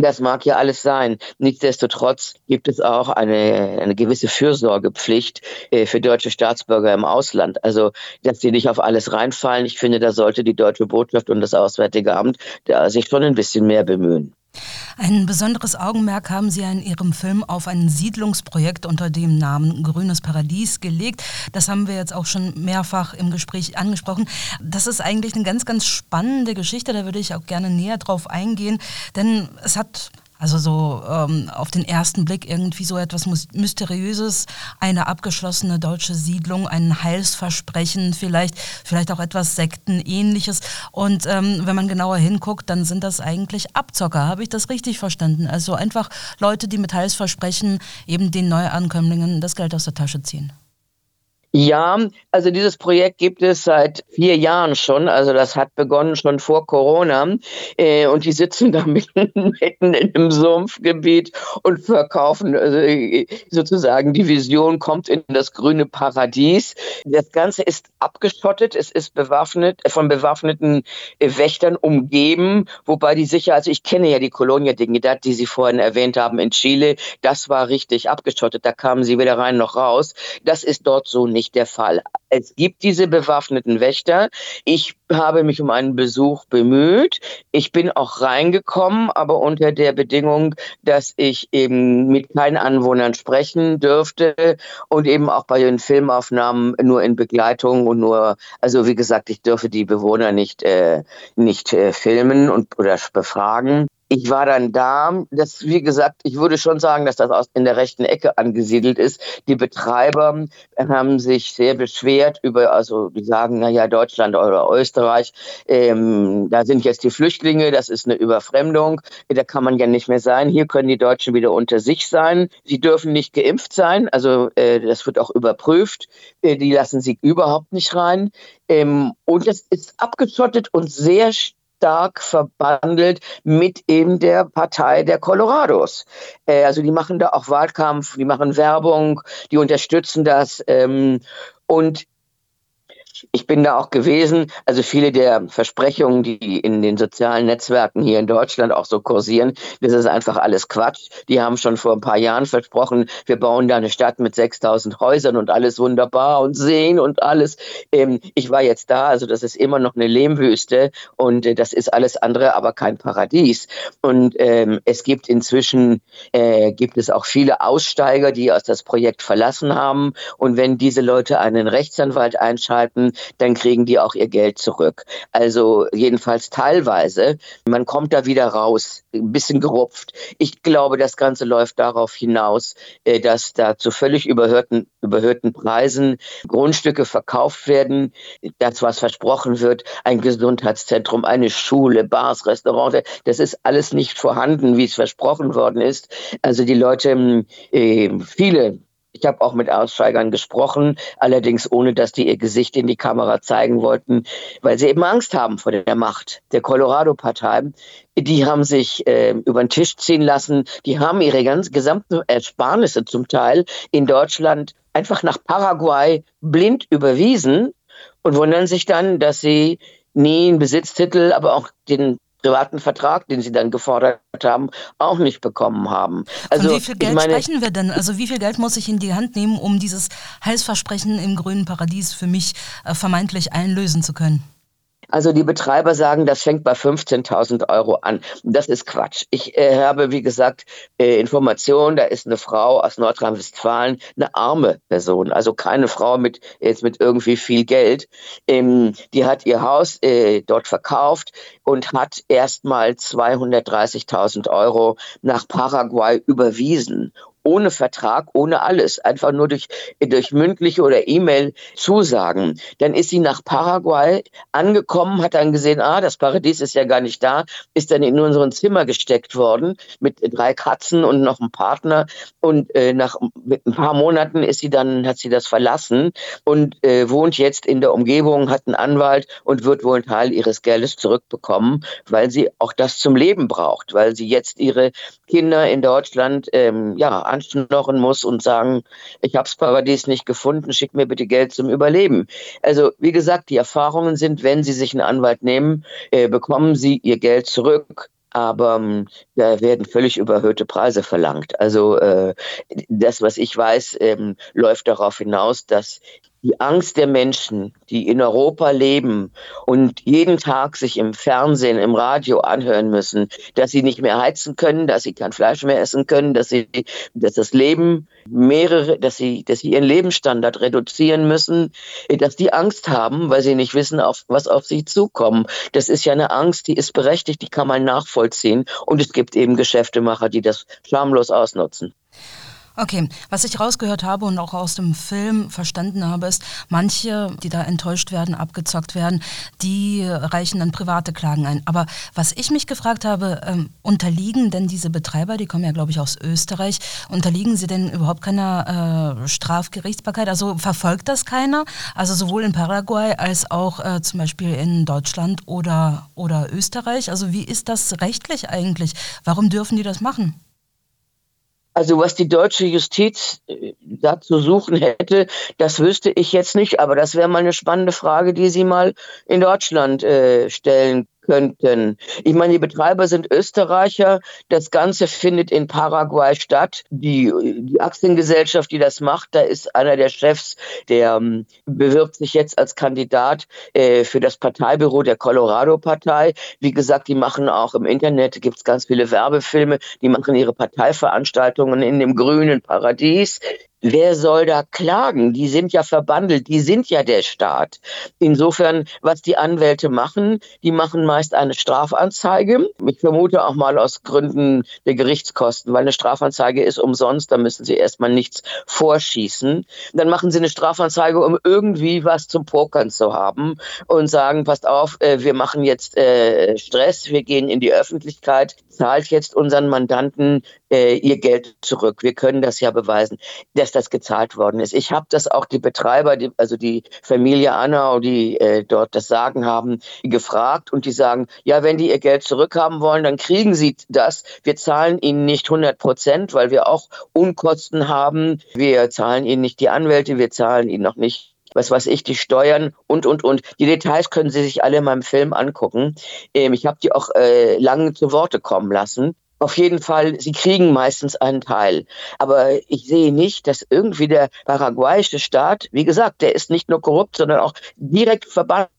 Das mag ja alles sein. Nichtsdestotrotz gibt es auch eine, eine gewisse Fürsorgepflicht äh, für deutsche Staatsbürger im Ausland. Also, dass sie nicht auf alles reinfallen. Ich finde, da sollte die deutsche Botschaft und das Auswärtige Amt da sich schon ein bisschen mehr bemühen. Ein besonderes Augenmerk haben Sie in Ihrem Film auf ein Siedlungsprojekt unter dem Namen Grünes Paradies gelegt. Das haben wir jetzt auch schon mehrfach im Gespräch angesprochen. Das ist eigentlich eine ganz, ganz spannende Geschichte. Da würde ich auch gerne näher drauf eingehen, denn es hat also so ähm, auf den ersten Blick irgendwie so etwas Mysteriöses, eine abgeschlossene deutsche Siedlung, ein Heilsversprechen, vielleicht, vielleicht auch etwas Sektenähnliches. Und ähm, wenn man genauer hinguckt, dann sind das eigentlich Abzocker. Habe ich das richtig verstanden? Also einfach Leute, die mit Heilsversprechen eben den Neuankömmlingen das Geld aus der Tasche ziehen. Ja, also dieses Projekt gibt es seit vier Jahren schon. Also das hat begonnen schon vor Corona. Äh, und die sitzen da mitten, in einem Sumpfgebiet und verkaufen also, äh, sozusagen die Vision kommt in das grüne Paradies. Das Ganze ist abgeschottet. Es ist bewaffnet, von bewaffneten äh, Wächtern umgeben, wobei die sicher, also ich kenne ja die Colonia Dignidad, die Sie vorhin erwähnt haben in Chile. Das war richtig abgeschottet. Da kamen sie weder rein noch raus. Das ist dort so nicht nicht der Fall. Es gibt diese bewaffneten Wächter. Ich habe mich um einen Besuch bemüht. Ich bin auch reingekommen, aber unter der Bedingung, dass ich eben mit keinen Anwohnern sprechen dürfte und eben auch bei den Filmaufnahmen nur in Begleitung und nur, also wie gesagt, ich dürfe die Bewohner nicht, äh, nicht äh, filmen und oder befragen ich war dann da. Das, wie gesagt, ich würde schon sagen, dass das aus, in der rechten Ecke angesiedelt ist. Die Betreiber haben sich sehr beschwert über, also die sagen, naja, Deutschland oder Österreich, ähm, da sind jetzt die Flüchtlinge, das ist eine Überfremdung, da kann man ja nicht mehr sein. Hier können die Deutschen wieder unter sich sein. Sie dürfen nicht geimpft sein, also äh, das wird auch überprüft. Äh, die lassen sie überhaupt nicht rein. Ähm, und es ist abgeschottet und sehr verbandelt mit eben der Partei der Colorados. Äh, also die machen da auch Wahlkampf, die machen Werbung, die unterstützen das. Ähm, und ich bin da auch gewesen. Also viele der Versprechungen, die in den sozialen Netzwerken hier in Deutschland auch so kursieren, das ist einfach alles Quatsch. Die haben schon vor ein paar Jahren versprochen, wir bauen da eine Stadt mit 6000 Häusern und alles wunderbar und Seen und alles. Ähm, ich war jetzt da, also das ist immer noch eine Lehmwüste und äh, das ist alles andere, aber kein Paradies. Und ähm, es gibt inzwischen, äh, gibt es auch viele Aussteiger, die aus das Projekt verlassen haben. Und wenn diese Leute einen Rechtsanwalt einschalten, dann kriegen die auch ihr Geld zurück. Also jedenfalls teilweise. Man kommt da wieder raus, ein bisschen gerupft. Ich glaube, das Ganze läuft darauf hinaus, äh, dass da zu völlig überhörten, überhörten Preisen Grundstücke verkauft werden. Das, was versprochen wird, ein Gesundheitszentrum, eine Schule, Bars, Restaurants, das ist alles nicht vorhanden, wie es versprochen worden ist. Also die Leute, äh, viele ich habe auch mit Aussteigern gesprochen, allerdings ohne, dass die ihr Gesicht in die Kamera zeigen wollten, weil sie eben Angst haben vor der Macht der Colorado-Partei. Die haben sich äh, über den Tisch ziehen lassen, die haben ihre ganz gesamten Ersparnisse zum Teil in Deutschland einfach nach Paraguay blind überwiesen und wundern sich dann, dass sie nie einen Besitztitel, aber auch den privaten Vertrag, den sie dann gefordert haben, auch nicht bekommen haben. Also Von wie viel Geld meine, sprechen wir denn? Also wie viel Geld muss ich in die Hand nehmen, um dieses Heilsversprechen im grünen Paradies für mich äh, vermeintlich einlösen zu können? Also die Betreiber sagen, das fängt bei 15.000 Euro an. Das ist Quatsch. Ich äh, habe, wie gesagt, äh, Informationen, da ist eine Frau aus Nordrhein-Westfalen, eine arme Person, also keine Frau mit jetzt mit irgendwie viel Geld. Ähm, die hat ihr Haus äh, dort verkauft und hat erstmal 230.000 Euro nach Paraguay überwiesen ohne Vertrag, ohne alles, einfach nur durch, durch mündliche oder E-Mail Zusagen. Dann ist sie nach Paraguay angekommen, hat dann gesehen, ah, das Paradies ist ja gar nicht da, ist dann in unserem Zimmer gesteckt worden mit drei Katzen und noch einem Partner. Und äh, nach ein paar Monaten ist sie dann, hat sie das verlassen und äh, wohnt jetzt in der Umgebung, hat einen Anwalt und wird wohl einen Teil ihres Geldes zurückbekommen, weil sie auch das zum Leben braucht, weil sie jetzt ihre Kinder in Deutschland ähm, ja anschnorren muss und sagen, ich habe das Paradies nicht gefunden, schick mir bitte Geld zum Überleben. Also wie gesagt, die Erfahrungen sind, wenn Sie sich einen Anwalt nehmen, äh, bekommen Sie Ihr Geld zurück aber ähm, da werden völlig überhöhte Preise verlangt. Also äh, das, was ich weiß, ähm, läuft darauf hinaus, dass die Angst der Menschen, die in Europa leben und jeden Tag sich im Fernsehen, im Radio anhören müssen, dass sie nicht mehr heizen können, dass sie kein Fleisch mehr essen können, dass sie, dass das Leben mehrere, dass sie, dass sie ihren Lebensstandard reduzieren müssen, dass die Angst haben, weil sie nicht wissen, auf, was auf sie zukommt. Das ist ja eine Angst, die ist berechtigt, die kann man nachvollziehen. Und es gibt eben Geschäftemacher, die das schamlos ausnutzen. Okay, was ich rausgehört habe und auch aus dem Film verstanden habe, ist, manche, die da enttäuscht werden, abgezockt werden, die reichen dann private Klagen ein. Aber was ich mich gefragt habe, ähm, unterliegen denn diese Betreiber, die kommen ja, glaube ich, aus Österreich, unterliegen sie denn überhaupt keiner äh, Strafgerichtsbarkeit? Also verfolgt das keiner? Also sowohl in Paraguay als auch äh, zum Beispiel in Deutschland oder, oder Österreich? Also wie ist das rechtlich eigentlich? Warum dürfen die das machen? Also was die deutsche Justiz äh, da zu suchen hätte, das wüsste ich jetzt nicht, aber das wäre mal eine spannende Frage, die Sie mal in Deutschland äh, stellen könnten. Ich meine, die Betreiber sind Österreicher. Das Ganze findet in Paraguay statt. Die, die Aktiengesellschaft, die das macht, da ist einer der Chefs, der ähm, bewirbt sich jetzt als Kandidat äh, für das Parteibüro der Colorado-Partei. Wie gesagt, die machen auch im Internet, gibt es ganz viele Werbefilme, die machen ihre Parteiveranstaltungen in dem grünen Paradies. Wer soll da klagen? Die sind ja verbandelt, die sind ja der Staat. Insofern, was die Anwälte machen, die machen meist eine Strafanzeige. Ich vermute auch mal aus Gründen der Gerichtskosten, weil eine Strafanzeige ist umsonst, da müssen sie erstmal nichts vorschießen. Dann machen sie eine Strafanzeige, um irgendwie was zum Pokern zu haben und sagen, passt auf, äh, wir machen jetzt äh, Stress, wir gehen in die Öffentlichkeit, zahlt jetzt unseren Mandanten äh, ihr Geld zurück. Wir können das ja beweisen, dass das gezahlt worden ist. Ich habe das auch die Betreiber, die, also die Familie Anna, die äh, dort das Sagen haben, gefragt und die sagen, ja, wenn die ihr Geld zurückhaben wollen, dann kriegen sie das. Wir zahlen ihnen nicht 100 Prozent, weil wir auch Unkosten haben. Wir zahlen ihnen nicht die Anwälte, wir zahlen ihnen noch nicht was weiß ich, die Steuern und, und, und. Die Details können Sie sich alle in meinem Film angucken. Ähm, ich habe die auch äh, lange zu Worte kommen lassen. Auf jeden Fall, sie kriegen meistens einen Teil. Aber ich sehe nicht, dass irgendwie der paraguayische Staat, wie gesagt, der ist nicht nur korrupt, sondern auch direkt verbannt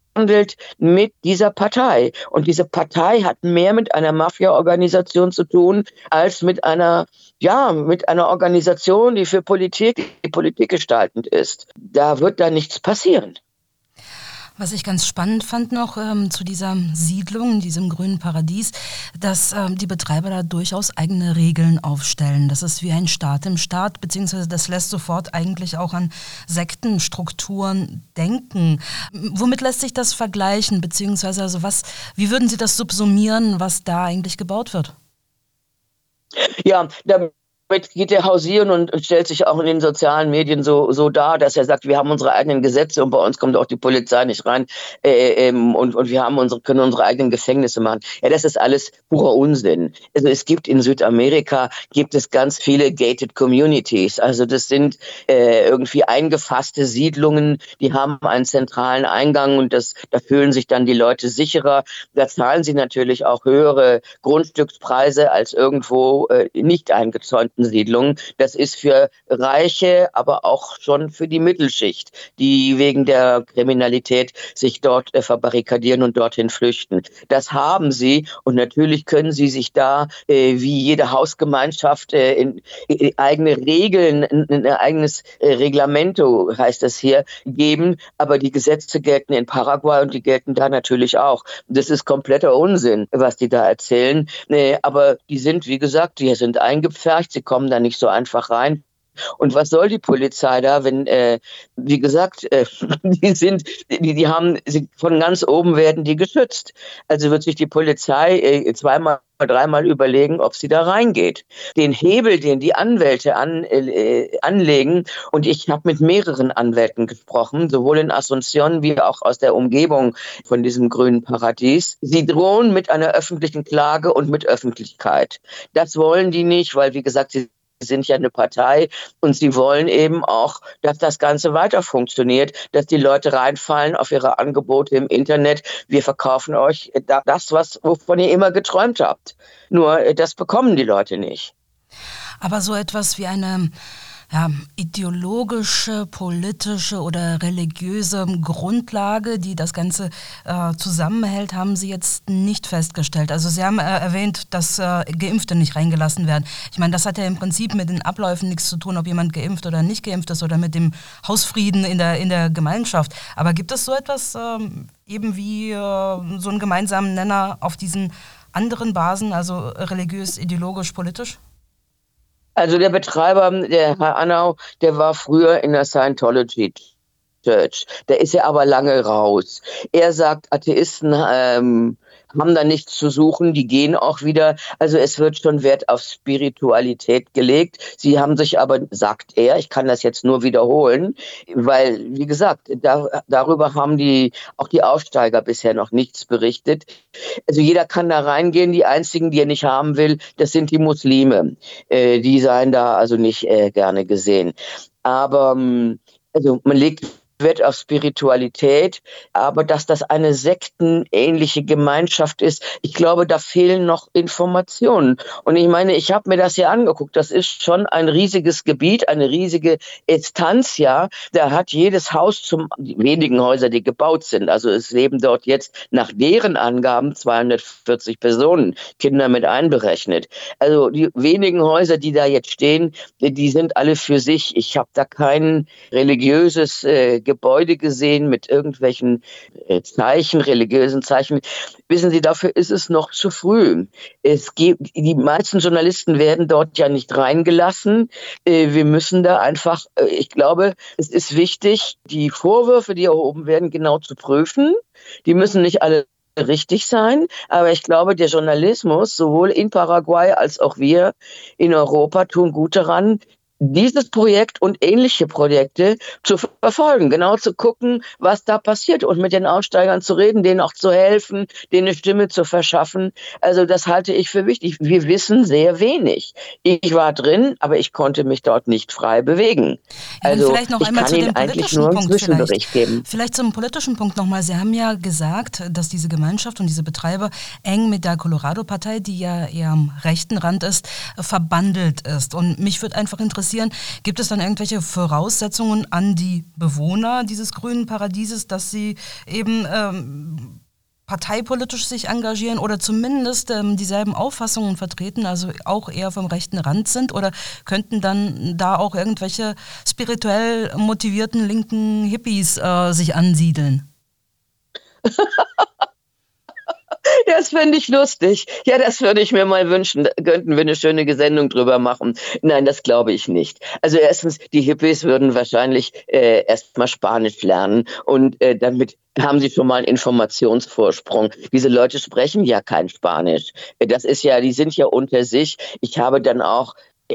mit dieser Partei. Und diese Partei hat mehr mit einer Mafia-Organisation zu tun, als mit einer, ja, mit einer Organisation, die für Politik, die Politik gestaltend ist. Da wird da nichts passieren. Was ich ganz spannend fand noch ähm, zu dieser Siedlung, diesem grünen Paradies, dass ähm, die Betreiber da durchaus eigene Regeln aufstellen. Das ist wie ein Staat im Staat, beziehungsweise das lässt sofort eigentlich auch an Sektenstrukturen denken. Womit lässt sich das vergleichen, beziehungsweise also was, wie würden Sie das subsumieren, was da eigentlich gebaut wird? Ja, da damit geht er hausieren und stellt sich auch in den sozialen Medien so, so dar, dass er sagt, wir haben unsere eigenen Gesetze und bei uns kommt auch die Polizei nicht rein äh, ähm, und, und wir haben unsere, können unsere eigenen Gefängnisse machen. Ja, das ist alles purer Unsinn. Also es gibt in Südamerika gibt es ganz viele gated communities. Also das sind äh, irgendwie eingefasste Siedlungen, die haben einen zentralen Eingang und das, da fühlen sich dann die Leute sicherer. Da zahlen sie natürlich auch höhere Grundstückspreise als irgendwo äh, nicht eingezäunt Siedlungen. Das ist für Reiche, aber auch schon für die Mittelschicht, die wegen der Kriminalität sich dort äh, verbarrikadieren und dorthin flüchten. Das haben sie und natürlich können sie sich da äh, wie jede Hausgemeinschaft äh, in, in eigene Regeln, ein eigenes äh, Reglamento heißt das hier, geben, aber die Gesetze gelten in Paraguay und die gelten da natürlich auch. Das ist kompletter Unsinn, was die da erzählen. Aber die sind, wie gesagt, die sind eingepfercht, sie kommen da nicht so einfach rein. Und was soll die Polizei da, wenn, äh, wie gesagt, äh, die sind, die, die haben, von ganz oben werden die geschützt. Also wird sich die Polizei äh, zweimal dreimal überlegen, ob sie da reingeht. Den Hebel, den die Anwälte an, äh, anlegen, und ich habe mit mehreren Anwälten gesprochen, sowohl in Asunción wie auch aus der Umgebung von diesem grünen Paradies. Sie drohen mit einer öffentlichen Klage und mit Öffentlichkeit. Das wollen die nicht, weil, wie gesagt, sie sind ja eine Partei und sie wollen eben auch, dass das Ganze weiter funktioniert, dass die Leute reinfallen auf ihre Angebote im Internet. Wir verkaufen euch das, was, wovon ihr immer geträumt habt. Nur äh, das bekommen die Leute nicht. Aber so etwas wie eine ja, ideologische, politische oder religiöse Grundlage, die das Ganze äh, zusammenhält, haben Sie jetzt nicht festgestellt. Also Sie haben äh, erwähnt, dass äh, Geimpfte nicht reingelassen werden. Ich meine, das hat ja im Prinzip mit den Abläufen nichts zu tun, ob jemand geimpft oder nicht geimpft ist oder mit dem Hausfrieden in der, in der Gemeinschaft. Aber gibt es so etwas ähm, eben wie äh, so einen gemeinsamen Nenner auf diesen anderen Basen, also religiös, ideologisch, politisch? Also der Betreiber, der Herr Annau, der war früher in der Scientology Church. Der ist ja aber lange raus. Er sagt, Atheisten ähm, haben da nichts zu suchen, die gehen auch wieder. Also es wird schon Wert auf Spiritualität gelegt. Sie haben sich aber, sagt er, ich kann das jetzt nur wiederholen, weil, wie gesagt, da, darüber haben die auch die Aufsteiger bisher noch nichts berichtet. Also jeder kann da reingehen. Die einzigen, die er nicht haben will, das sind die Muslime. Äh, die seien da also nicht äh, gerne gesehen. Aber ähm, also man legt Wert auf Spiritualität, aber dass das eine sektenähnliche Gemeinschaft ist, ich glaube, da fehlen noch Informationen. Und ich meine, ich habe mir das hier angeguckt, das ist schon ein riesiges Gebiet, eine riesige Estancia. Da hat jedes Haus zum, die wenigen Häuser, die gebaut sind, also es leben dort jetzt nach deren Angaben 240 Personen, Kinder mit einberechnet. Also die wenigen Häuser, die da jetzt stehen, die sind alle für sich. Ich habe da kein religiöses äh, Gebäude gesehen mit irgendwelchen äh, Zeichen, religiösen Zeichen. Wissen Sie, dafür ist es noch zu früh. Es gibt, die meisten Journalisten werden dort ja nicht reingelassen. Äh, wir müssen da einfach, äh, ich glaube, es ist wichtig, die Vorwürfe, die erhoben werden, genau zu prüfen. Die müssen nicht alle richtig sein, aber ich glaube, der Journalismus, sowohl in Paraguay als auch wir in Europa, tun gut daran, dieses Projekt und ähnliche Projekte zu verfolgen, genau zu gucken, was da passiert und mit den Aussteigern zu reden, denen auch zu helfen, denen eine Stimme zu verschaffen. Also das halte ich für wichtig. Wir wissen sehr wenig. Ich war drin, aber ich konnte mich dort nicht frei bewegen. Also vielleicht noch ich einmal kann zu Ihnen eigentlich nur einen Zwischenbericht geben. Vielleicht zum politischen Punkt nochmal. Sie haben ja gesagt, dass diese Gemeinschaft und diese Betreiber eng mit der Colorado-Partei, die ja eher am rechten Rand ist, verbandelt ist. Und mich würde einfach interessieren, interessieren, gibt es dann irgendwelche Voraussetzungen an die Bewohner dieses grünen Paradieses, dass sie eben ähm, parteipolitisch sich engagieren oder zumindest ähm, dieselben Auffassungen vertreten, also auch eher vom rechten Rand sind? Oder könnten dann da auch irgendwelche spirituell motivierten linken Hippies äh, sich ansiedeln? Das fände ich lustig. Ja, das würde ich mir mal wünschen. Da könnten wir eine schöne Sendung drüber machen. Nein, das glaube ich nicht. Also erstens, die Hippies würden wahrscheinlich äh, erst mal Spanisch lernen und äh, damit haben sie schon mal einen Informationsvorsprung. Diese Leute sprechen ja kein Spanisch. Das ist ja, die sind ja unter sich. Ich habe dann auch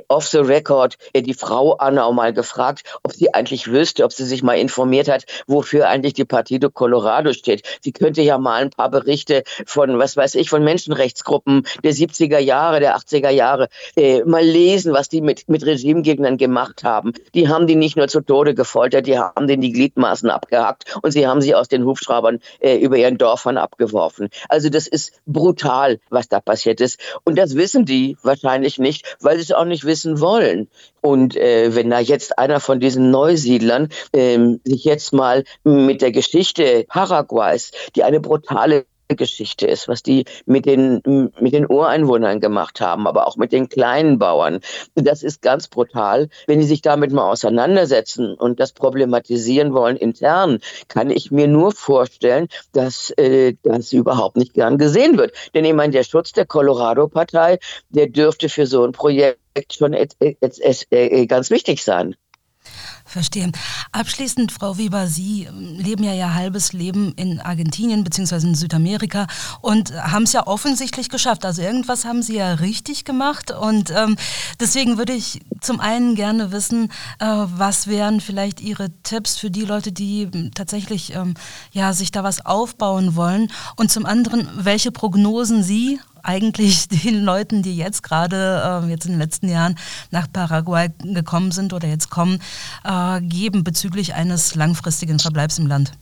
off the record äh, die Frau Anna mal gefragt, ob sie eigentlich wüsste, ob sie sich mal informiert hat, wofür eigentlich die Partido Colorado steht. Sie könnte ja mal ein paar Berichte von, was weiß ich, von Menschenrechtsgruppen der 70er Jahre, der 80er Jahre äh, mal lesen, was die mit, mit Regimegegnern gemacht haben. Die haben die nicht nur zu Tode gefoltert, die haben denen die Gliedmaßen abgehackt und sie haben sie aus den Hubschraubern äh, über ihren Dörfern abgeworfen. Also das ist brutal, was da passiert ist. Und das wissen die wahrscheinlich nicht, weil sie es auch nicht wissen wollen. Und äh, wenn da jetzt einer von diesen Neusiedlern ähm, sich jetzt mal mit der Geschichte Paraguays, die eine brutale Geschichte ist, was die mit den, mit den Ureinwohnern gemacht haben, aber auch mit den kleinen Bauern. Das ist ganz brutal. Wenn die sich damit mal auseinandersetzen und das problematisieren wollen intern, kann ich mir nur vorstellen, dass äh, das überhaupt nicht gern gesehen wird. Denn ich meine, der Schutz der Colorado-Partei, der dürfte für so ein Projekt schon et, äh, ganz wichtig sein. Verstehe. Abschließend, Frau Weber, Sie leben ja Ihr halbes Leben in Argentinien bzw. in Südamerika und haben es ja offensichtlich geschafft. Also irgendwas haben Sie ja richtig gemacht und ähm, deswegen würde ich zum einen gerne wissen, äh, was wären vielleicht Ihre Tipps für die Leute, die tatsächlich ähm, ja, sich da was aufbauen wollen und zum anderen, welche Prognosen Sie eigentlich den Leuten, die jetzt gerade, äh, jetzt in den letzten Jahren nach Paraguay gekommen sind oder jetzt kommen, äh, geben bezüglich eines langfristigen Verbleibs im Land?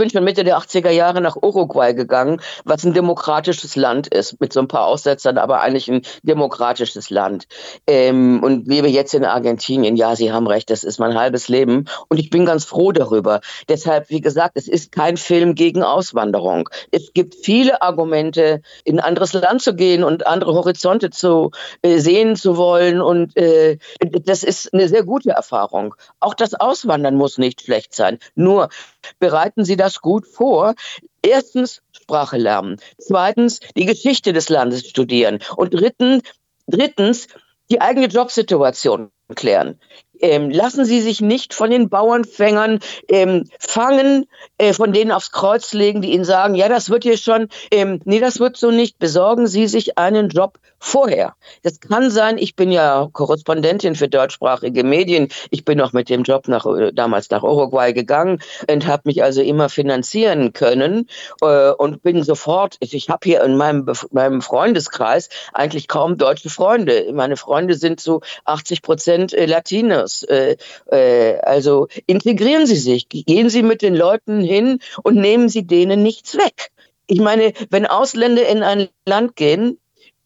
Bin schon Mitte der 80er Jahre nach Uruguay gegangen, was ein demokratisches Land ist, mit so ein paar Aussetzern, aber eigentlich ein demokratisches Land. Ähm, und lebe jetzt in Argentinien. Ja, Sie haben recht, das ist mein halbes Leben. Und ich bin ganz froh darüber. Deshalb, wie gesagt, es ist kein Film gegen Auswanderung. Es gibt viele Argumente, in ein anderes Land zu gehen und andere Horizonte zu äh, sehen zu wollen. Und äh, das ist eine sehr gute Erfahrung. Auch das Auswandern muss nicht schlecht sein. Nur bereiten Sie das gut vor. Erstens Sprache lernen. Zweitens die Geschichte des Landes studieren. Und drittens, drittens die eigene Jobsituation klären. Ähm, lassen Sie sich nicht von den Bauernfängern ähm, fangen, äh, von denen aufs Kreuz legen, die Ihnen sagen, ja, das wird hier schon, ähm, nee, das wird so nicht. Besorgen Sie sich einen Job vorher. Das kann sein, ich bin ja Korrespondentin für deutschsprachige Medien. Ich bin auch mit dem Job nach, äh, damals nach Uruguay gegangen und habe mich also immer finanzieren können äh, und bin sofort, ich habe hier in meinem, meinem Freundeskreis eigentlich kaum deutsche Freunde. Meine Freunde sind zu 80 Prozent äh, Latinos. Äh, äh, also integrieren Sie sich, gehen Sie mit den Leuten hin und nehmen Sie denen nichts weg. Ich meine, wenn Ausländer in ein Land gehen,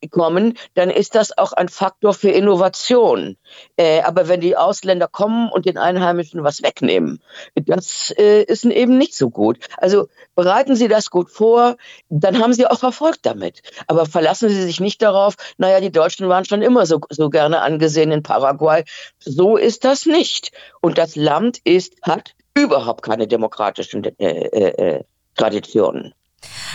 kommen, dann ist das auch ein Faktor für Innovation. Äh, aber wenn die Ausländer kommen und den Einheimischen was wegnehmen, das äh, ist eben nicht so gut. Also bereiten Sie das gut vor, dann haben Sie auch Erfolg damit. Aber verlassen Sie sich nicht darauf, naja, die Deutschen waren schon immer so, so gerne angesehen in Paraguay. So ist das nicht. Und das Land ist, hat überhaupt keine demokratischen äh, äh, äh Traditionen.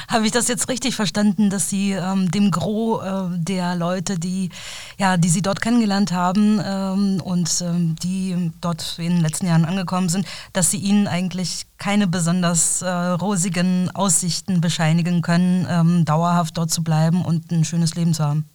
Habe ich das jetzt richtig verstanden, dass Sie ähm, dem Gros äh, der Leute, die, ja, die Sie dort kennengelernt haben ähm, und ähm, die dort in den letzten Jahren angekommen sind, dass Sie ihnen eigentlich keine besonders äh, rosigen Aussichten bescheinigen können, ähm, dauerhaft dort zu bleiben und ein schönes Leben zu haben?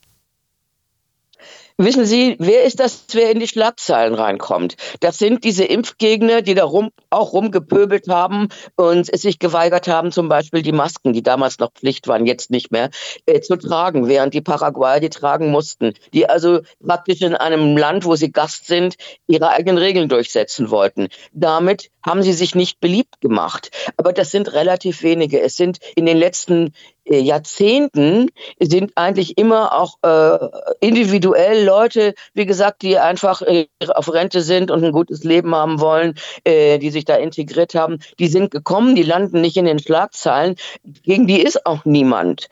Wissen Sie, wer ist das, wer in die Schlagzeilen reinkommt? Das sind diese Impfgegner, die da rum, auch rumgepöbelt haben und sich geweigert haben, zum Beispiel die Masken, die damals noch Pflicht waren, jetzt nicht mehr, äh, zu tragen, während die Paraguayer die tragen mussten. Die also praktisch in einem Land, wo sie Gast sind, ihre eigenen Regeln durchsetzen wollten. Damit haben sie sich nicht beliebt gemacht. Aber das sind relativ wenige. Es sind in den letzten Jahrzehnten sind eigentlich immer auch äh, individuell Leute, wie gesagt, die einfach äh, auf Rente sind und ein gutes Leben haben wollen, äh, die sich da integriert haben, die sind gekommen, die landen nicht in den Schlagzeilen. Gegen die ist auch niemand.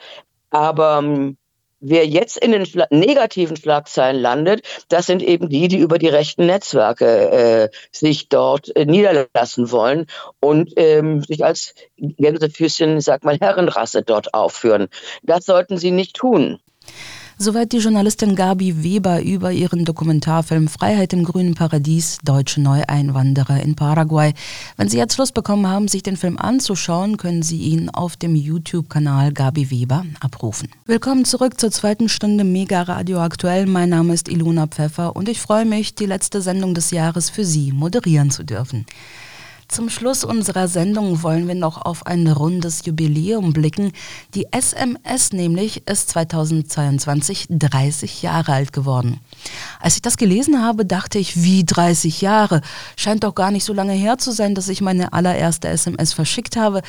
Aber ähm, Wer jetzt in den Schla negativen Schlagzeilen landet, das sind eben die, die über die rechten Netzwerke äh, sich dort äh, niederlassen wollen und ähm, sich als Gänsefüßchen, sag mal, Herrenrasse dort aufführen. Das sollten sie nicht tun. Soweit die Journalistin Gabi Weber über ihren Dokumentarfilm Freiheit im grünen Paradies, deutsche Neueinwanderer in Paraguay. Wenn Sie jetzt Lust bekommen haben, sich den Film anzuschauen, können Sie ihn auf dem YouTube-Kanal Gabi Weber abrufen. Willkommen zurück zur zweiten Stunde Mega Radio Aktuell. Mein Name ist Ilona Pfeffer und ich freue mich, die letzte Sendung des Jahres für Sie moderieren zu dürfen. Zum Schluss unserer Sendung wollen wir noch auf ein rundes Jubiläum blicken. Die SMS nämlich ist 2022 30 Jahre alt geworden. Als ich das gelesen habe, dachte ich, wie 30 Jahre? Scheint doch gar nicht so lange her zu sein, dass ich meine allererste SMS verschickt habe.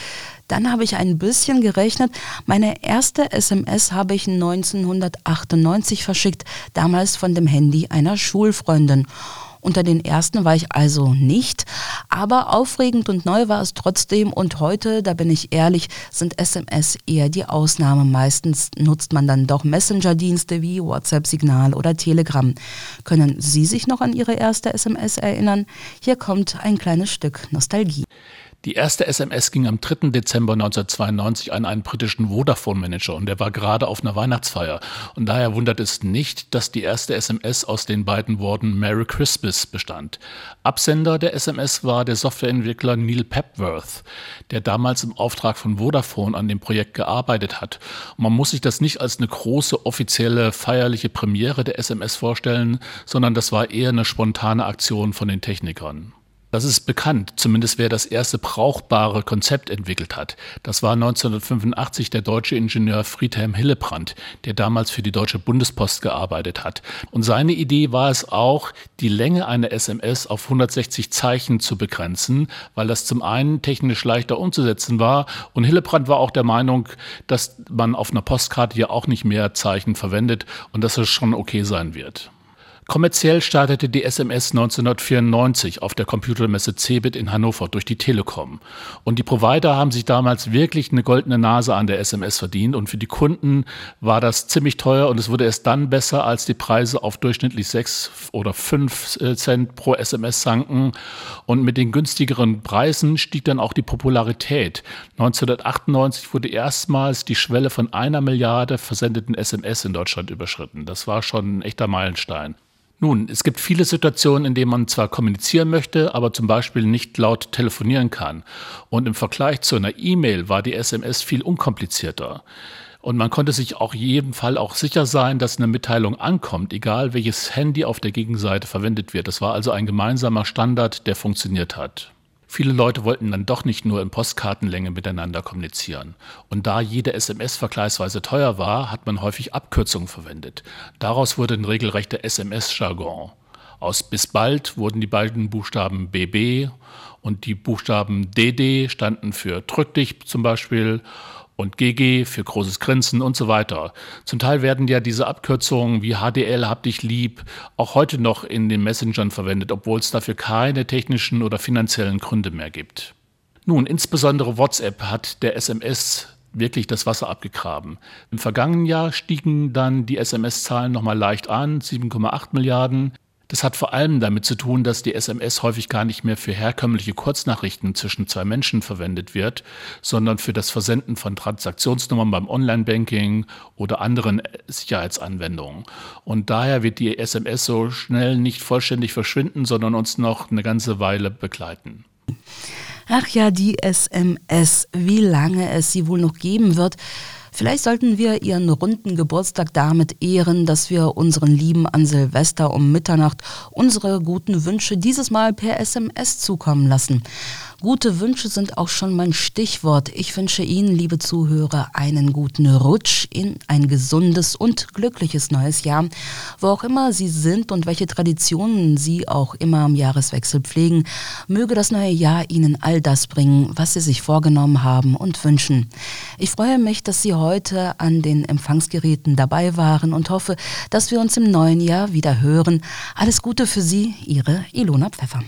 Dann habe ich ein bisschen gerechnet. Meine erste SMS habe ich 1998 verschickt, damals von dem Handy einer Schulfreundin. Unter den ersten war ich also nicht, aber aufregend und neu war es trotzdem und heute, da bin ich ehrlich, sind SMS eher die Ausnahme. Meistens nutzt man dann doch Messenger-Dienste wie WhatsApp, Signal oder Telegram. Können Sie sich noch an Ihre erste SMS erinnern? Hier kommt ein kleines Stück Nostalgie. Die erste SMS ging am 3. Dezember 1992 an einen britischen Vodafone-Manager und der war gerade auf einer Weihnachtsfeier. Und daher wundert es nicht, dass die erste SMS aus den beiden Worten Merry Christmas bestand. Absender der SMS war der Softwareentwickler Neil Pepworth, der damals im Auftrag von Vodafone an dem Projekt gearbeitet hat. Und man muss sich das nicht als eine große offizielle feierliche Premiere der SMS vorstellen, sondern das war eher eine spontane Aktion von den Technikern. Das ist bekannt, zumindest wer das erste brauchbare Konzept entwickelt hat. Das war 1985 der deutsche Ingenieur Friedhelm Hillebrand, der damals für die Deutsche Bundespost gearbeitet hat. Und seine Idee war es auch, die Länge einer SMS auf 160 Zeichen zu begrenzen, weil das zum einen technisch leichter umzusetzen war und Hillebrand war auch der Meinung, dass man auf einer Postkarte ja auch nicht mehr Zeichen verwendet und dass es schon okay sein wird. Kommerziell startete die SMS 1994 auf der Computermesse CeBIT in Hannover durch die Telekom. Und die Provider haben sich damals wirklich eine goldene Nase an der SMS verdient. Und für die Kunden war das ziemlich teuer und es wurde erst dann besser, als die Preise auf durchschnittlich sechs oder fünf äh, Cent pro SMS sanken. Und mit den günstigeren Preisen stieg dann auch die Popularität. 1998 wurde erstmals die Schwelle von einer Milliarde versendeten SMS in Deutschland überschritten. Das war schon ein echter Meilenstein. Nun, es gibt viele Situationen, in denen man zwar kommunizieren möchte, aber zum Beispiel nicht laut telefonieren kann. Und im Vergleich zu einer E-Mail war die SMS viel unkomplizierter. Und man konnte sich auch jedem Fall auch sicher sein, dass eine Mitteilung ankommt, egal welches Handy auf der Gegenseite verwendet wird. Das war also ein gemeinsamer Standard, der funktioniert hat. Viele Leute wollten dann doch nicht nur in Postkartenlänge miteinander kommunizieren. Und da jede SMS vergleichsweise teuer war, hat man häufig Abkürzungen verwendet. Daraus wurde ein regelrechter SMS-Jargon. Aus bis bald wurden die beiden Buchstaben BB und die Buchstaben DD standen für drück dich zum Beispiel und GG für großes Grinsen und so weiter. Zum Teil werden ja diese Abkürzungen wie HDL, hab dich lieb, auch heute noch in den Messengern verwendet, obwohl es dafür keine technischen oder finanziellen Gründe mehr gibt. Nun, insbesondere WhatsApp hat der SMS wirklich das Wasser abgegraben. Im vergangenen Jahr stiegen dann die SMS-Zahlen nochmal leicht an, 7,8 Milliarden. Das hat vor allem damit zu tun, dass die SMS häufig gar nicht mehr für herkömmliche Kurznachrichten zwischen zwei Menschen verwendet wird, sondern für das Versenden von Transaktionsnummern beim Online-Banking oder anderen Sicherheitsanwendungen. Und daher wird die SMS so schnell nicht vollständig verschwinden, sondern uns noch eine ganze Weile begleiten. Ach ja, die SMS, wie lange es sie wohl noch geben wird, Vielleicht sollten wir ihren runden Geburtstag damit ehren, dass wir unseren Lieben an Silvester um Mitternacht unsere guten Wünsche dieses Mal per SMS zukommen lassen. Gute Wünsche sind auch schon mein Stichwort. Ich wünsche Ihnen, liebe Zuhörer, einen guten Rutsch in ein gesundes und glückliches neues Jahr, wo auch immer Sie sind und welche Traditionen Sie auch immer am Jahreswechsel pflegen. Möge das neue Jahr Ihnen all das bringen, was Sie sich vorgenommen haben und wünschen. Ich freue mich, dass Sie heute an den Empfangsgeräten dabei waren und hoffe, dass wir uns im neuen Jahr wieder hören. Alles Gute für Sie, Ihre Ilona Pfeffer.